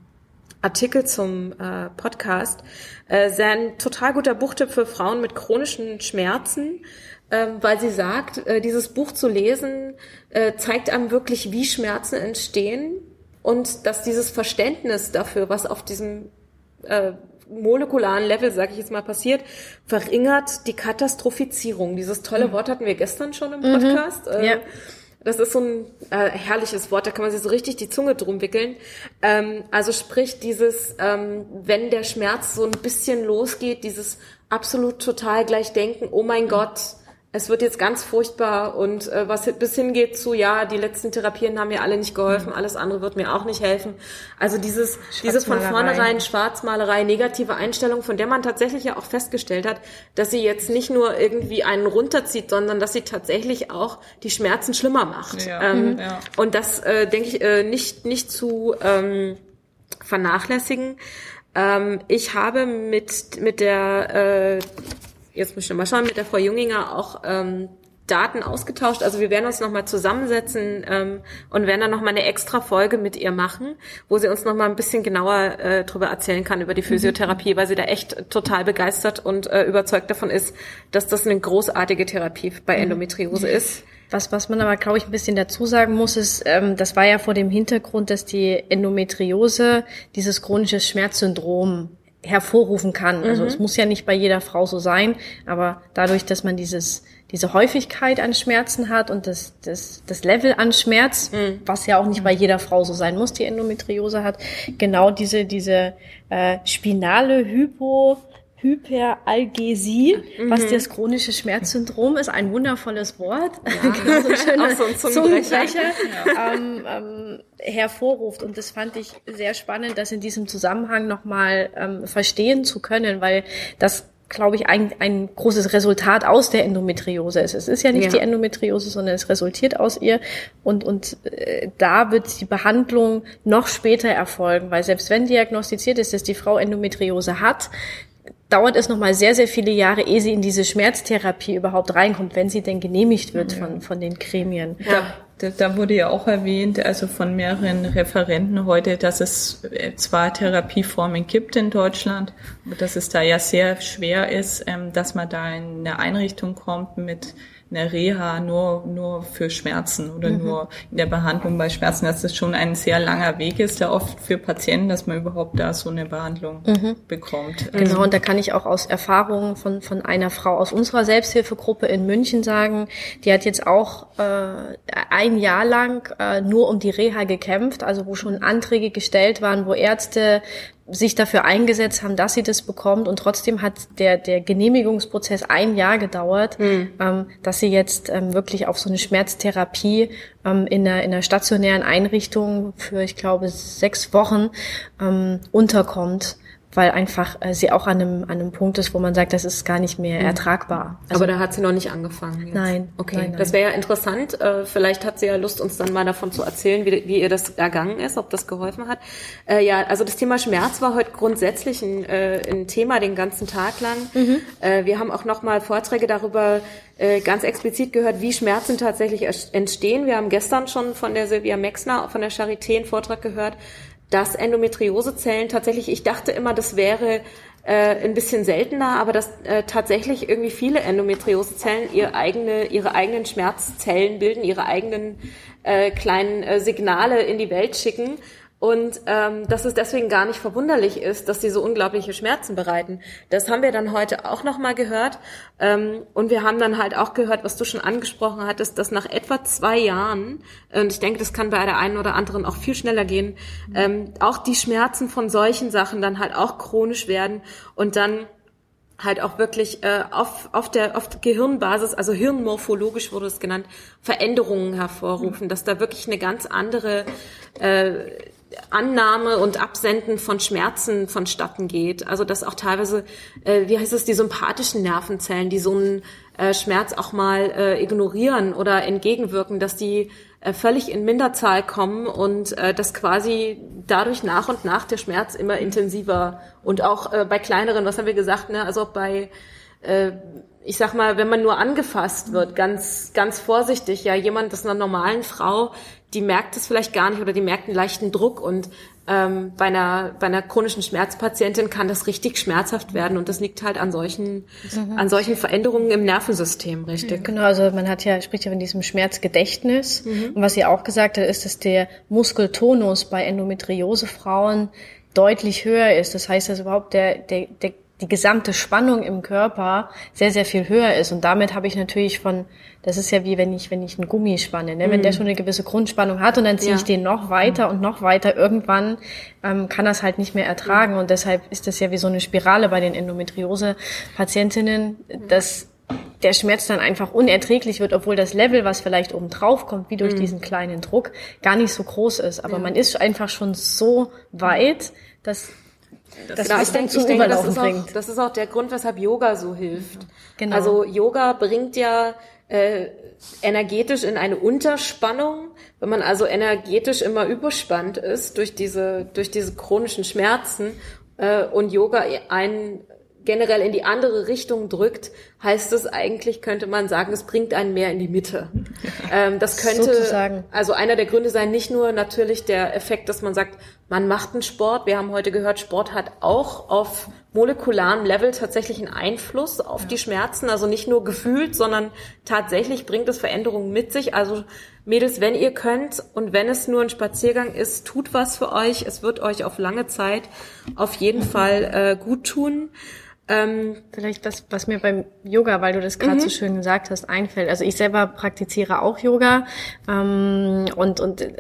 Speaker 1: Artikel zum äh, Podcast. Äh, sein total guter Buchtipp für Frauen mit chronischen Schmerzen, ähm, weil sie sagt, äh, dieses Buch zu lesen äh, zeigt einem wirklich, wie Schmerzen entstehen und dass dieses Verständnis dafür, was auf diesem äh, molekularen Level, sage ich jetzt mal, passiert, verringert die Katastrophizierung. Dieses tolle mhm. Wort hatten wir gestern schon im Podcast. Mhm. Äh, ja. Das ist so ein äh, herrliches Wort, da kann man sich so richtig die Zunge drum wickeln. Ähm, also sprich dieses, ähm, wenn der Schmerz so ein bisschen losgeht, dieses absolut total gleich denken, oh mein Gott, es wird jetzt ganz furchtbar und äh, was bis hingeht zu, ja, die letzten Therapien haben mir alle nicht geholfen, alles andere wird mir auch nicht helfen. Also dieses, diese von vornherein Schwarzmalerei, negative Einstellung, von der man tatsächlich ja auch festgestellt hat, dass sie jetzt nicht nur irgendwie einen runterzieht, sondern dass sie tatsächlich auch die Schmerzen schlimmer macht. Ja, ähm, mhm. ja. Und das, äh, denke ich, äh, nicht, nicht zu ähm, vernachlässigen. Ähm, ich habe mit, mit der äh, jetzt muss ich noch mal schauen, mit der Frau Junginger auch ähm, Daten ausgetauscht. Also wir werden uns nochmal zusammensetzen ähm, und werden dann nochmal eine extra Folge mit ihr machen, wo sie uns nochmal ein bisschen genauer äh, darüber erzählen kann, über die mhm. Physiotherapie, weil sie da echt total begeistert und äh, überzeugt davon ist, dass das eine großartige Therapie bei mhm. Endometriose ist.
Speaker 5: Was, was man aber, glaube ich, ein bisschen dazu sagen muss, ist, ähm, das war ja vor dem Hintergrund, dass die Endometriose dieses chronische Schmerzsyndrom hervorrufen kann. Also mhm. es muss ja nicht bei jeder Frau so sein, aber dadurch, dass man dieses diese Häufigkeit an Schmerzen hat und das, das, das Level an Schmerz, mhm. was ja auch nicht bei jeder Frau so sein muss, die Endometriose hat, genau diese, diese äh, spinale Hypo Hyperalgesie, mhm. was das chronische Schmerzsyndrom ist, ein wundervolles Wort, ja. genau, so ein so ein Zungenbrecher, ja. ähm, ähm, hervorruft. Und das fand ich sehr spannend, das in diesem Zusammenhang nochmal ähm, verstehen zu können, weil das glaube ich, ein, ein großes Resultat aus der Endometriose ist. Es ist ja nicht ja. die Endometriose, sondern es resultiert aus ihr. Und, und äh, da wird die Behandlung noch später erfolgen, weil selbst wenn diagnostiziert ist, dass die Frau Endometriose hat, dauert es nochmal sehr, sehr viele Jahre, ehe sie in diese Schmerztherapie überhaupt reinkommt, wenn sie denn genehmigt wird ja. von, von den Gremien.
Speaker 4: Ja. Da, da wurde ja auch erwähnt, also von mehreren Referenten heute, dass es äh, zwar Therapieformen gibt in Deutschland, aber dass es da ja sehr schwer ist, ähm, dass man da in eine Einrichtung kommt mit eine Reha nur, nur für Schmerzen oder mhm. nur in der Behandlung bei Schmerzen, dass das schon ein sehr langer Weg ist, da oft für Patienten, dass man überhaupt da so eine Behandlung mhm. bekommt.
Speaker 5: Genau, also und da kann ich auch aus Erfahrungen von, von einer Frau aus unserer Selbsthilfegruppe in München sagen, die hat jetzt auch äh, ein Jahr lang äh, nur um die Reha gekämpft, also wo schon Anträge gestellt waren, wo Ärzte sich dafür eingesetzt haben, dass sie das bekommt und trotzdem hat der der Genehmigungsprozess ein Jahr gedauert, mhm. ähm, dass sie jetzt ähm, wirklich auf so eine Schmerztherapie ähm, in, einer, in einer stationären Einrichtung für ich glaube sechs Wochen ähm, unterkommt weil einfach äh, sie auch an einem, an einem Punkt ist, wo man sagt, das ist gar nicht mehr mhm. ertragbar.
Speaker 1: Also, Aber da hat sie noch nicht angefangen. Jetzt.
Speaker 5: Nein.
Speaker 1: Okay,
Speaker 5: nein, nein.
Speaker 1: das wäre ja interessant. Äh, vielleicht hat sie ja Lust, uns dann mal davon zu erzählen, wie, wie ihr das ergangen ist, ob das geholfen hat. Äh, ja, also das Thema Schmerz war heute grundsätzlich ein, äh, ein Thema den ganzen Tag lang. Mhm. Äh, wir haben auch noch mal Vorträge darüber äh, ganz explizit gehört, wie Schmerzen tatsächlich entstehen. Wir haben gestern schon von der Silvia Mexner von der Charité einen Vortrag gehört, dass Endometriosezellen tatsächlich, ich dachte immer, das wäre äh, ein bisschen seltener, aber dass äh, tatsächlich irgendwie viele Endometriosezellen ihre eigene, ihre eigenen Schmerzzellen bilden, ihre eigenen äh, kleinen äh, Signale in die Welt schicken und ähm, dass es deswegen gar nicht verwunderlich ist, dass sie so unglaubliche Schmerzen bereiten. Das haben wir dann heute auch nochmal gehört. Ähm, und wir haben dann halt auch gehört, was du schon angesprochen hattest, dass nach etwa zwei Jahren, und ich denke, das kann bei der einen oder anderen auch viel schneller gehen, ähm, auch die Schmerzen von solchen Sachen dann halt auch chronisch werden und dann halt auch wirklich äh, auf, auf der auf Gehirnbasis, also hirnmorphologisch wurde es genannt, Veränderungen hervorrufen, dass da wirklich eine ganz andere äh, Annahme und Absenden von Schmerzen vonstatten geht. Also dass auch teilweise, äh, wie heißt es, die sympathischen Nervenzellen, die so einen äh, Schmerz auch mal äh, ignorieren oder entgegenwirken, dass die äh, völlig in Minderzahl kommen und äh, dass quasi dadurch nach und nach der Schmerz immer intensiver und auch äh, bei kleineren, was haben wir gesagt, ne, also bei äh, ich sag mal, wenn man nur angefasst wird, ganz, ganz vorsichtig, ja, jemand, das einer normalen Frau, die merkt es vielleicht gar nicht oder die merkt einen leichten Druck und ähm, bei einer bei einer chronischen Schmerzpatientin kann das richtig schmerzhaft werden und das liegt halt an solchen mhm. an solchen Veränderungen im Nervensystem, richtig.
Speaker 5: Genau, also man hat ja spricht ja von diesem Schmerzgedächtnis mhm. und was sie auch gesagt hat, ist, dass der Muskeltonus bei Endometriosefrauen deutlich höher ist. Das heißt, dass überhaupt der der der die gesamte Spannung im Körper sehr, sehr viel höher ist. Und damit habe ich natürlich von, das ist ja wie wenn ich, wenn ich einen Gummi spanne, ne? wenn der mhm. schon eine gewisse Grundspannung hat und dann ziehe ja. ich den noch weiter und noch weiter, irgendwann ähm, kann das halt nicht mehr ertragen. Und deshalb ist das ja wie so eine Spirale bei den Endometriose-Patientinnen, dass der Schmerz dann einfach unerträglich wird, obwohl das Level, was vielleicht oben drauf kommt, wie durch mhm. diesen kleinen Druck, gar nicht so groß ist. Aber ja. man ist einfach schon so weit, dass
Speaker 1: das genau, ich denke, ich denke das, ist auch, das ist auch der Grund, weshalb Yoga so hilft. Genau. Also Yoga bringt ja äh, energetisch in eine Unterspannung. Wenn man also energetisch immer überspannt ist durch diese, durch diese chronischen Schmerzen äh, und Yoga einen generell in die andere Richtung drückt, heißt es eigentlich, könnte man sagen, es bringt einen mehr in die Mitte. Ähm, das könnte Sozusagen. also einer der Gründe sein, nicht nur natürlich der Effekt, dass man sagt, man macht einen Sport. Wir haben heute gehört, Sport hat auch auf molekularen Level tatsächlich einen Einfluss auf ja. die Schmerzen, also nicht nur gefühlt, sondern tatsächlich bringt es Veränderungen mit sich. Also Mädels, wenn ihr könnt und wenn es nur ein Spaziergang ist, tut was für euch. Es wird euch auf lange Zeit auf jeden Fall äh, gut tun.
Speaker 5: Ähm, Vielleicht das, was mir beim Yoga, weil du das gerade mhm. so schön gesagt hast, einfällt. Also ich selber praktiziere auch Yoga ähm, und, und äh,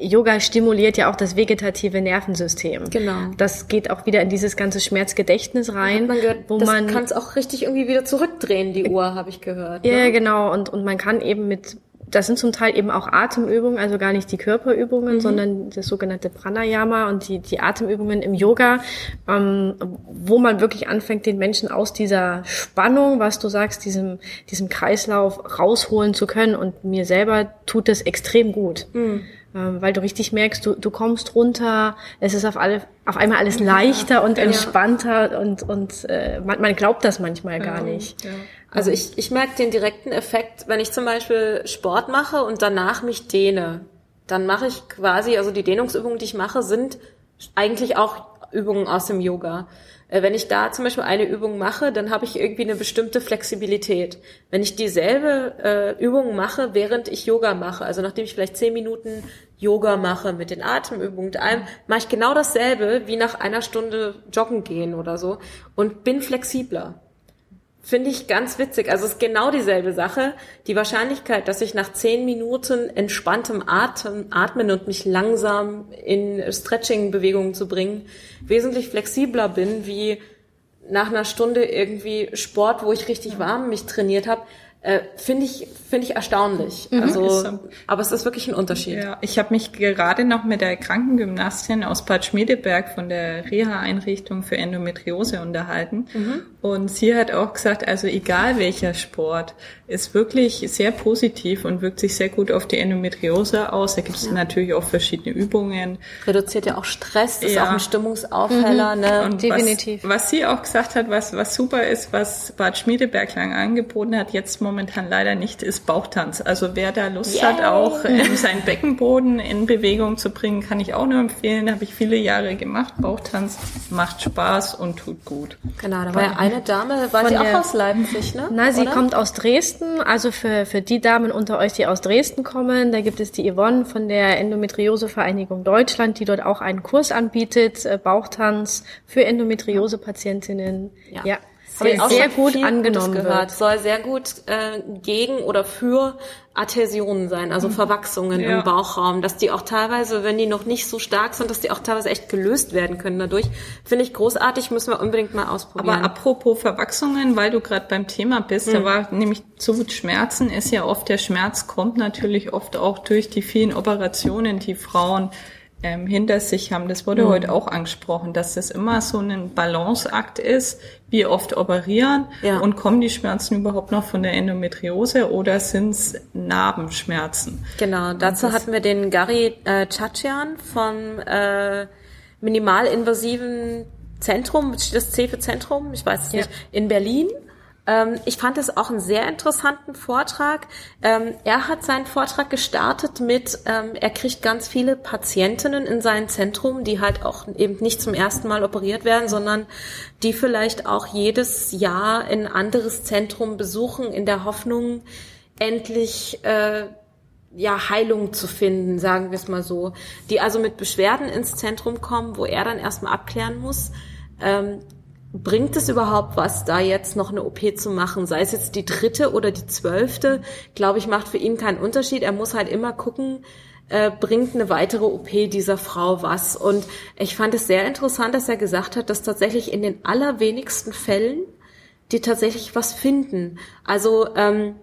Speaker 5: Yoga stimuliert ja auch das vegetative Nervensystem. Genau. Das geht auch wieder in dieses ganze Schmerzgedächtnis rein,
Speaker 1: man gehört, wo das man kann es auch richtig irgendwie wieder zurückdrehen, die Uhr, habe ich gehört.
Speaker 5: Ja, ne? genau. Und und man kann eben mit das sind zum Teil eben auch Atemübungen, also gar nicht die Körperübungen, mhm. sondern das sogenannte Pranayama und die, die Atemübungen im Yoga, ähm, wo man wirklich anfängt, den Menschen aus dieser Spannung, was du sagst, diesem, diesem Kreislauf rausholen zu können. Und mir selber tut das extrem gut. Mhm ähm, weil du richtig merkst, du, du kommst runter, es ist auf, alle, auf einmal alles leichter und entspannter und, und äh, man, man glaubt das manchmal gar nicht. Ja.
Speaker 1: Also ich, ich merke den direkten Effekt, wenn ich zum Beispiel Sport mache und danach mich dehne. Dann mache ich quasi, also die Dehnungsübungen, die ich mache, sind eigentlich auch Übungen aus dem Yoga. Äh, wenn ich da zum Beispiel eine Übung mache, dann habe ich irgendwie eine bestimmte Flexibilität. Wenn ich dieselbe äh, Übung mache, während ich Yoga mache, also nachdem ich vielleicht zehn Minuten Yoga mache mit den Atemübungen und allem, mache ich genau dasselbe wie nach einer Stunde joggen gehen oder so und bin flexibler. Finde ich ganz witzig. Also es ist genau dieselbe Sache. Die Wahrscheinlichkeit, dass ich nach zehn Minuten entspanntem Atem, atmen und mich langsam in Stretching-Bewegungen zu bringen, wesentlich flexibler bin, wie nach einer Stunde irgendwie Sport, wo ich richtig warm mich trainiert habe, äh, finde ich finde ich erstaunlich. Mhm. Also, aber es ist wirklich ein Unterschied.
Speaker 4: Ja, ich habe mich gerade noch mit der Krankengymnastin aus Bad Schmiedeberg von der Reha-Einrichtung für Endometriose unterhalten mhm. und sie hat auch gesagt, also egal welcher Sport, ist wirklich sehr positiv und wirkt sich sehr gut auf die Endometriose aus. Da gibt es ja. natürlich auch verschiedene Übungen.
Speaker 1: Reduziert ja auch Stress, ist ja. auch ein Stimmungsaufheller. Mhm. Ne?
Speaker 4: Und Definitiv. Was, was sie auch gesagt hat, was was super ist, was Bad Schmiedeberg lang angeboten hat, jetzt momentan momentan leider nicht, ist Bauchtanz. Also wer da Lust Yay. hat, auch ähm, seinen Beckenboden in Bewegung zu bringen, kann ich auch nur empfehlen. Habe ich viele Jahre gemacht. Bauchtanz macht Spaß und tut gut.
Speaker 1: Genau, da war ja eine Dame, war sie auch aus Leipzig, ne?
Speaker 5: Nein, sie Oder? kommt aus Dresden. Also für, für die Damen unter euch, die aus Dresden kommen, da gibt es die Yvonne von der Endometriose-Vereinigung Deutschland, die dort auch einen Kurs anbietet, äh, Bauchtanz für Endometriose-Patientinnen.
Speaker 1: Ja. ja sehr, sehr gut angenommen gehört. wird. Soll sehr gut äh, gegen oder für Adhäsionen sein, also mhm. Verwachsungen ja. im Bauchraum, dass die auch teilweise, wenn die noch nicht so stark sind, dass die auch teilweise echt gelöst werden können dadurch. Finde ich großartig, müssen wir unbedingt mal ausprobieren.
Speaker 4: Aber apropos Verwachsungen, weil du gerade beim Thema bist, mhm. da war nämlich zu Schmerzen ist ja oft, der Schmerz kommt natürlich oft auch durch die vielen Operationen, die Frauen ähm, hinter sich haben. Das wurde mhm. heute auch angesprochen, dass das immer so ein Balanceakt ist, wie oft operieren ja. und kommen die Schmerzen überhaupt noch von der Endometriose oder sind es Narbenschmerzen?
Speaker 1: Genau, dazu hatten wir den Gary äh, Chachian vom äh, minimalinvasiven Zentrum, das C für Zentrum, ich weiß es ja. nicht, in Berlin. Ähm, ich fand es auch einen sehr interessanten Vortrag. Ähm, er hat seinen Vortrag gestartet mit, ähm, er kriegt ganz viele Patientinnen in sein Zentrum, die halt auch eben nicht zum ersten Mal operiert werden, sondern die vielleicht auch jedes Jahr ein anderes Zentrum besuchen in der Hoffnung, endlich äh, ja, Heilung zu finden, sagen wir es mal so. Die also mit Beschwerden ins Zentrum kommen, wo er dann erstmal abklären muss, ähm, bringt es überhaupt was, da jetzt noch eine OP zu machen? Sei es jetzt die dritte oder die zwölfte, glaube ich, macht für ihn keinen Unterschied. Er muss halt immer gucken, äh, bringt eine weitere OP dieser Frau was. Und ich fand es sehr interessant, dass er gesagt hat, dass tatsächlich in den allerwenigsten Fällen die tatsächlich was finden. Also ähm,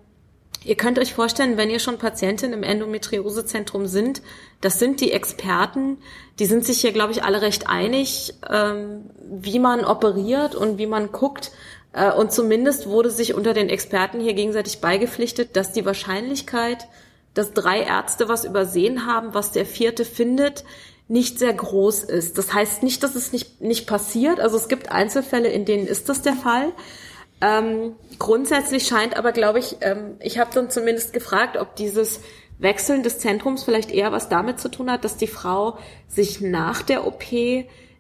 Speaker 1: Ihr könnt euch vorstellen, wenn ihr schon Patientin im Endometriosezentrum sind, das sind die Experten, die sind sich hier, glaube ich, alle recht einig, ähm, wie man operiert und wie man guckt. Äh, und zumindest wurde sich unter den Experten hier gegenseitig beigepflichtet, dass die Wahrscheinlichkeit, dass drei Ärzte was übersehen haben, was der vierte findet, nicht sehr groß ist. Das heißt nicht, dass es nicht, nicht passiert. Also es gibt Einzelfälle, in denen ist das der Fall. Ähm, grundsätzlich scheint aber, glaube ich, ähm, ich habe dann zumindest gefragt, ob dieses Wechseln des Zentrums vielleicht eher was damit zu tun hat, dass die Frau sich nach der OP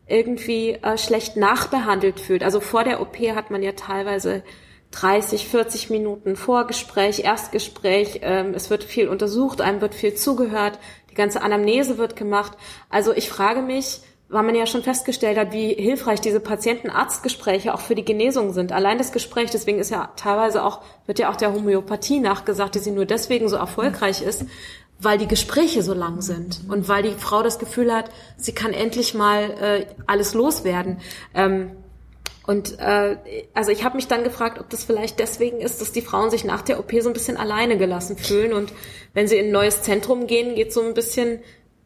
Speaker 1: irgendwie äh, schlecht nachbehandelt fühlt. Also vor der OP hat man ja teilweise 30, 40 Minuten Vorgespräch, Erstgespräch, ähm, es wird viel untersucht, einem wird viel zugehört, die ganze Anamnese wird gemacht. Also ich frage mich, weil man ja schon festgestellt hat, wie hilfreich diese Patienten-Arzt-Gespräche auch für die Genesung sind. Allein das Gespräch, deswegen ist ja teilweise auch, wird ja auch der Homöopathie nachgesagt, dass sie nur deswegen so erfolgreich ist, weil die Gespräche so lang sind und weil die Frau das Gefühl hat, sie kann endlich mal äh, alles loswerden. Ähm, und äh, also ich habe mich dann gefragt, ob das vielleicht deswegen ist, dass die Frauen sich nach der OP so ein bisschen alleine gelassen fühlen und wenn sie in ein neues Zentrum gehen, geht so ein bisschen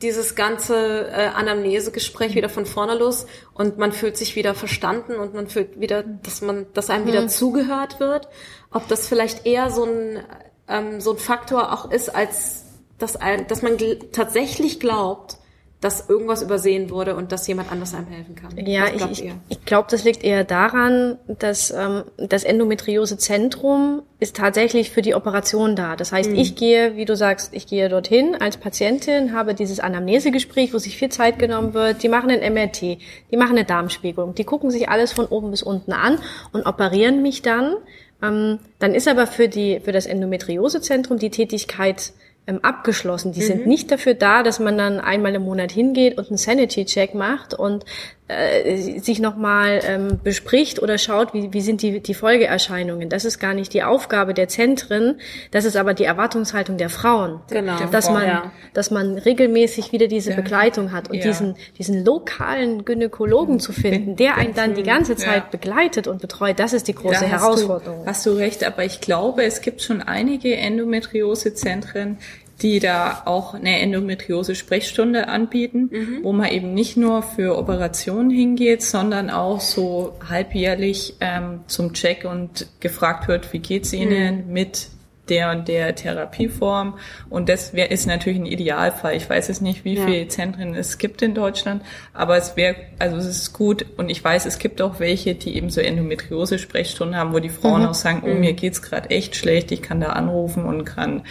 Speaker 1: dieses ganze äh, Anamnesegespräch wieder von vorne los und man fühlt sich wieder verstanden und man fühlt wieder, dass man, dass einem wieder mhm. zugehört wird. Ob das vielleicht eher so ein ähm, so ein Faktor auch ist, als dass ein, dass man gl tatsächlich glaubt, dass irgendwas übersehen wurde und dass jemand anders einem helfen kann.
Speaker 5: Ja, ich, ich, ich glaube, das liegt eher daran, dass ähm, das Endometriosezentrum ist tatsächlich für die Operation da. Das heißt, mhm. ich gehe, wie du sagst, ich gehe dorthin als Patientin, habe dieses Anamnesegespräch, wo sich viel Zeit genommen wird. Die machen ein MRT, die machen eine Darmspiegelung, die gucken sich alles von oben bis unten an und operieren mich dann. Ähm, dann ist aber für die für das Endometriosezentrum die Tätigkeit abgeschlossen. Die mhm. sind nicht dafür da, dass man dann einmal im Monat hingeht und einen Sanity-Check macht und äh, sich nochmal ähm, bespricht oder schaut, wie, wie sind die, die Folgeerscheinungen. Das ist gar nicht die Aufgabe der Zentren, das ist aber die Erwartungshaltung der Frauen.
Speaker 1: Genau.
Speaker 5: Dass man, ja. dass man regelmäßig wieder diese ja. Begleitung hat und ja. diesen, diesen lokalen Gynäkologen zu finden, der einen dann die ganze Zeit begleitet und betreut, das ist die große da Herausforderung.
Speaker 4: Du, hast du recht, aber ich glaube, es gibt schon einige Endometriose-Zentren, die da auch eine Endometriose-Sprechstunde anbieten, mhm. wo man eben nicht nur für Operationen hingeht, sondern auch so halbjährlich ähm, zum Check und gefragt wird, wie geht's Ihnen mhm. mit der und der Therapieform. Und das wär, ist natürlich ein Idealfall. Ich weiß jetzt nicht, wie ja. viele Zentren es gibt in Deutschland, aber es wäre, also es ist gut. Und ich weiß, es gibt auch welche, die eben so Endometriose-Sprechstunden haben, wo die Frauen mhm. auch sagen, oh, mhm. mir geht's gerade echt schlecht, ich kann da anrufen und kann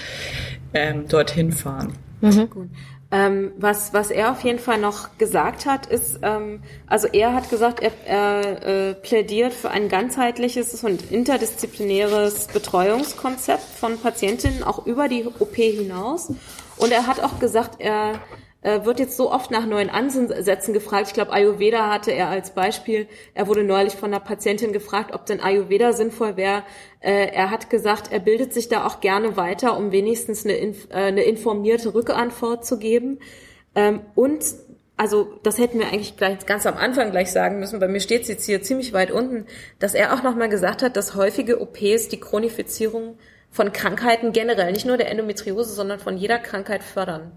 Speaker 4: ähm, dorthin fahren.
Speaker 1: Mhm. Gut. Ähm, was, was er auf jeden Fall noch gesagt hat, ist, ähm, also er hat gesagt, er, er äh, plädiert für ein ganzheitliches und interdisziplinäres Betreuungskonzept von Patientinnen auch über die OP hinaus. Und er hat auch gesagt, er wird jetzt so oft nach neuen Ansätzen gefragt. Ich glaube, Ayurveda hatte er als Beispiel. Er wurde neulich von einer Patientin gefragt, ob denn Ayurveda sinnvoll wäre. Äh, er hat gesagt, er bildet sich da auch gerne weiter, um wenigstens eine, äh, eine informierte Rückantwort zu geben. Ähm, und also das hätten wir eigentlich gleich ganz am Anfang gleich sagen müssen. Bei mir steht es jetzt hier ziemlich weit unten, dass er auch nochmal gesagt hat, dass häufige OPs die Chronifizierung von Krankheiten generell, nicht nur der Endometriose, sondern von jeder Krankheit fördern.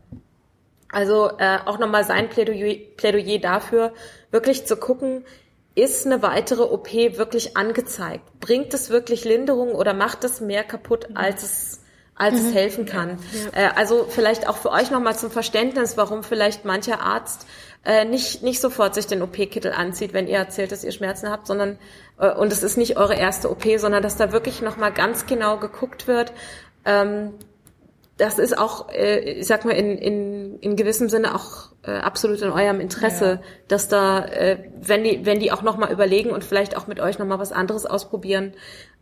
Speaker 1: Also äh, auch nochmal sein Plädoyer, Plädoyer dafür, wirklich zu gucken, ist eine weitere OP wirklich angezeigt? Bringt es wirklich Linderung oder macht es mehr kaputt, als es als mhm. es helfen kann. Ja. Äh, also vielleicht auch für euch nochmal zum Verständnis, warum vielleicht mancher Arzt äh, nicht, nicht sofort sich den OP-Kittel anzieht, wenn ihr erzählt, dass ihr Schmerzen habt, sondern äh, und es ist nicht eure erste OP, sondern dass da wirklich nochmal ganz genau geguckt wird, ähm, das ist auch, äh, ich sag mal, in, in, in gewissem Sinne auch äh, absolut in eurem Interesse, ja. dass da, äh, wenn die, wenn die auch nochmal überlegen und vielleicht auch mit euch nochmal was anderes ausprobieren,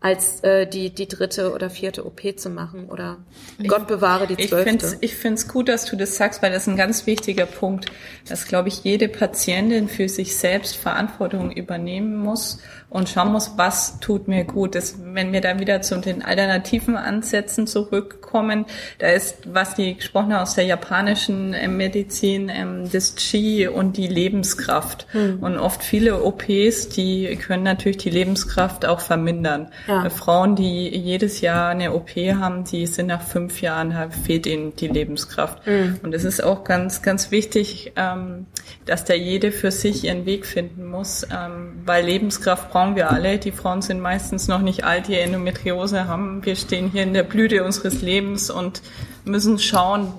Speaker 1: als äh, die, die dritte oder vierte OP zu machen oder ich, Gott bewahre die zwölfte.
Speaker 4: Ich finde es gut, dass du das sagst, weil das ist ein ganz wichtiger Punkt, dass, glaube ich, jede Patientin für sich selbst Verantwortung übernehmen muss und schauen muss, was tut mir gut. Das, wenn wir dann wieder zu den alternativen Ansätzen zurückkommen, da ist, was die gesprochen haben aus der japanischen äh, Medizin, ähm, das Qi und die Lebenskraft. Hm. Und oft viele OPs, die können natürlich die Lebenskraft auch vermindern. Ja. Äh, Frauen, die jedes Jahr eine OP haben, die sind nach fünf Jahren, fehlt ihnen die Lebenskraft. Hm. Und es ist auch ganz, ganz wichtig, ähm, dass da jede für sich ihren Weg finden muss, ähm, weil Lebenskraft brauchen wir alle. Die Frauen sind meistens noch nicht alt, die Endometriose haben. Wir stehen hier in der Blüte unseres Lebens und müssen schauen,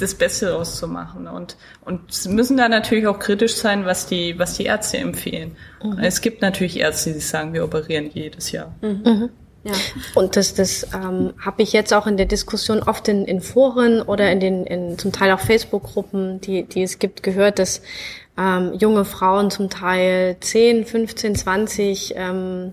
Speaker 4: das Beste auszumachen und und müssen da natürlich auch kritisch sein, was die was die Ärzte empfehlen. Mhm. Es gibt natürlich Ärzte, die sagen, wir operieren jedes Jahr. Mhm.
Speaker 5: mhm. Ja. Und das, das ähm, habe ich jetzt auch in der Diskussion oft in, in Foren oder in den in, zum Teil auch Facebook-Gruppen, die, die es gibt, gehört, dass ähm, junge Frauen zum Teil 10, 15, 20 ähm,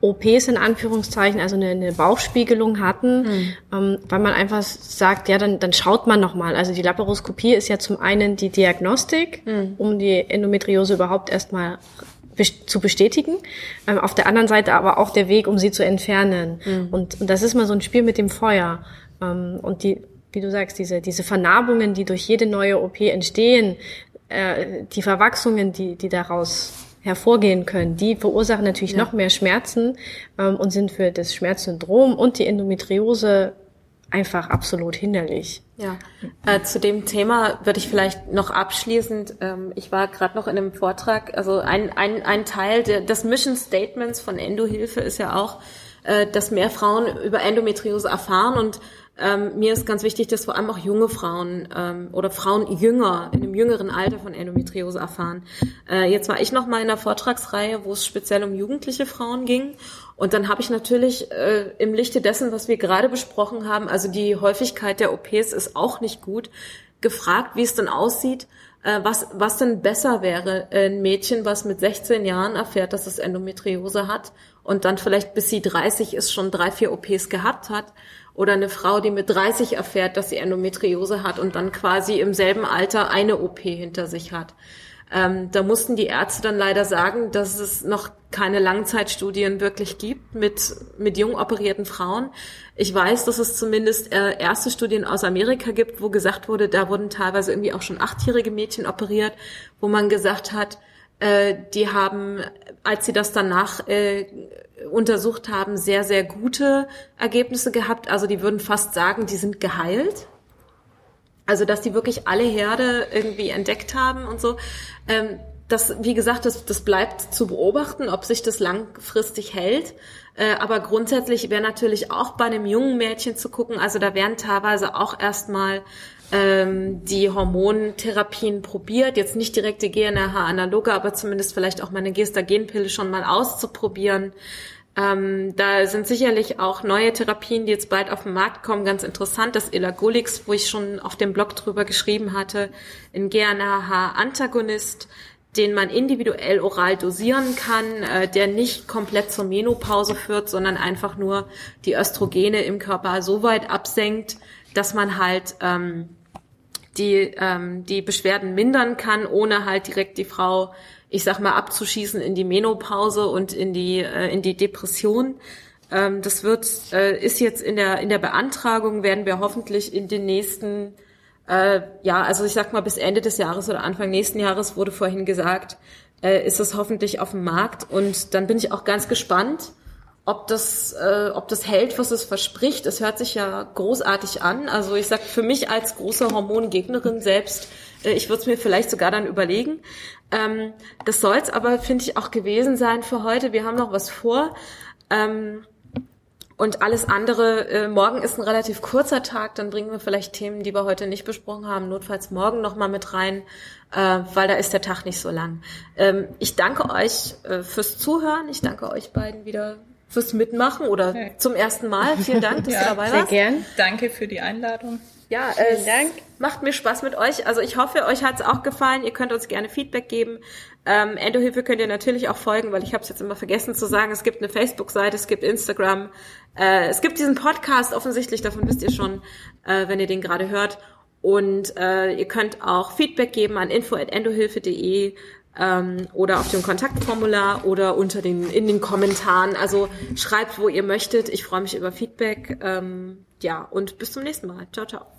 Speaker 5: OPs in Anführungszeichen, also eine, eine Bauchspiegelung hatten, mhm. ähm, weil man einfach sagt, ja, dann, dann schaut man nochmal. Also die Laparoskopie ist ja zum einen die Diagnostik, mhm. um die Endometriose überhaupt erstmal zu bestätigen. Ähm, auf der anderen Seite aber auch der Weg, um sie zu entfernen. Mhm. Und, und das ist mal so ein Spiel mit dem Feuer. Ähm, und die, wie du sagst, diese, diese Vernarbungen, die durch jede neue OP entstehen, äh, die Verwachsungen, die, die daraus hervorgehen können, die verursachen natürlich ja. noch mehr Schmerzen ähm, und sind für das Schmerzsyndrom und die Endometriose einfach absolut hinderlich.
Speaker 1: Ja, äh, zu dem Thema würde ich vielleicht noch abschließend, ähm, ich war gerade noch in einem Vortrag, also ein, ein, ein Teil der, des Mission Statements von Endohilfe ist ja auch, äh, dass mehr Frauen über Endometriose erfahren und ähm, mir ist ganz wichtig, dass vor allem auch junge Frauen ähm, oder Frauen jünger, in einem jüngeren Alter von Endometriose erfahren. Äh, jetzt war ich noch mal in einer Vortragsreihe, wo es speziell um jugendliche Frauen ging. Und dann habe ich natürlich äh, im Lichte dessen, was wir gerade besprochen haben, also die Häufigkeit der OPs ist auch nicht gut, gefragt, wie es denn aussieht, äh, was, was denn besser wäre, ein Mädchen, was mit 16 Jahren erfährt, dass es Endometriose hat und dann vielleicht bis sie 30 ist, schon drei, vier OPs gehabt hat oder eine Frau, die mit 30 erfährt, dass sie Endometriose hat und dann quasi im selben Alter eine OP hinter sich hat. Ähm, da mussten die Ärzte dann leider sagen, dass es noch keine Langzeitstudien wirklich gibt mit, mit jung operierten Frauen. Ich weiß, dass es zumindest äh, erste Studien aus Amerika gibt, wo gesagt wurde, da wurden teilweise irgendwie auch schon achtjährige Mädchen operiert, wo man gesagt hat, äh, die haben, als sie das danach äh, untersucht haben, sehr, sehr gute Ergebnisse gehabt. Also die würden fast sagen, die sind geheilt. Also dass die wirklich alle Herde irgendwie entdeckt haben und so. Ähm, das, wie gesagt, das, das bleibt zu beobachten, ob sich das langfristig hält. Äh, aber grundsätzlich wäre natürlich auch bei einem jungen Mädchen zu gucken, also da werden teilweise auch erstmal ähm, die Hormontherapien probiert, jetzt nicht direkte GNRH-Analoge, aber zumindest vielleicht auch mal eine Gestagenpille schon mal auszuprobieren. Ähm, da sind sicherlich auch neue Therapien, die jetzt bald auf den Markt kommen, ganz interessant. Das Elagolix, wo ich schon auf dem Blog drüber geschrieben hatte, ein GNRH-Antagonist, den man individuell oral dosieren kann, äh, der nicht komplett zur Menopause führt, sondern einfach nur die Östrogene im Körper so weit absenkt, dass man halt ähm, die, ähm, die Beschwerden mindern kann, ohne halt direkt die Frau, ich sag mal, abzuschießen in die Menopause und in die, äh, in die Depression. Ähm, das wird, äh, ist jetzt in der, in der Beantragung, werden wir hoffentlich in den nächsten, äh, ja, also ich sag mal bis Ende des Jahres oder Anfang nächsten Jahres wurde vorhin gesagt, äh, ist es hoffentlich auf dem Markt und dann bin ich auch ganz gespannt, ob das, äh, ob das hält, was es verspricht. Es hört sich ja großartig an. Also ich sag für mich als große Hormongegnerin selbst, äh, ich würde es mir vielleicht sogar dann überlegen. Ähm, das soll es aber, finde ich, auch gewesen sein für heute. Wir haben noch was vor. Ähm, und alles andere, äh, morgen ist ein relativ kurzer Tag, dann bringen wir vielleicht Themen, die wir heute nicht besprochen haben, notfalls morgen nochmal mit rein, äh, weil da ist der Tag nicht so lang. Ähm, ich danke euch äh, fürs Zuhören. Ich danke euch beiden wieder fürs Mitmachen oder okay. zum ersten Mal. Vielen Dank, dass ja, du dabei warst.
Speaker 4: Sehr gern. Danke für die Einladung.
Speaker 1: Ja, Vielen Dank. macht mir Spaß mit euch. Also ich hoffe, euch hat es auch gefallen. Ihr könnt uns gerne Feedback geben. Ähm, Endohilfe könnt ihr natürlich auch folgen, weil ich habe es jetzt immer vergessen zu sagen. Es gibt eine Facebook-Seite, es gibt Instagram, äh, es gibt diesen Podcast offensichtlich, davon wisst ihr schon, äh, wenn ihr den gerade hört. Und äh, ihr könnt auch Feedback geben an info.endohilfe.de ähm, oder auf dem Kontaktformular oder unter den in den Kommentaren. Also schreibt, wo ihr möchtet. Ich freue mich über Feedback. Ähm, ja, und bis zum nächsten Mal. Ciao, ciao.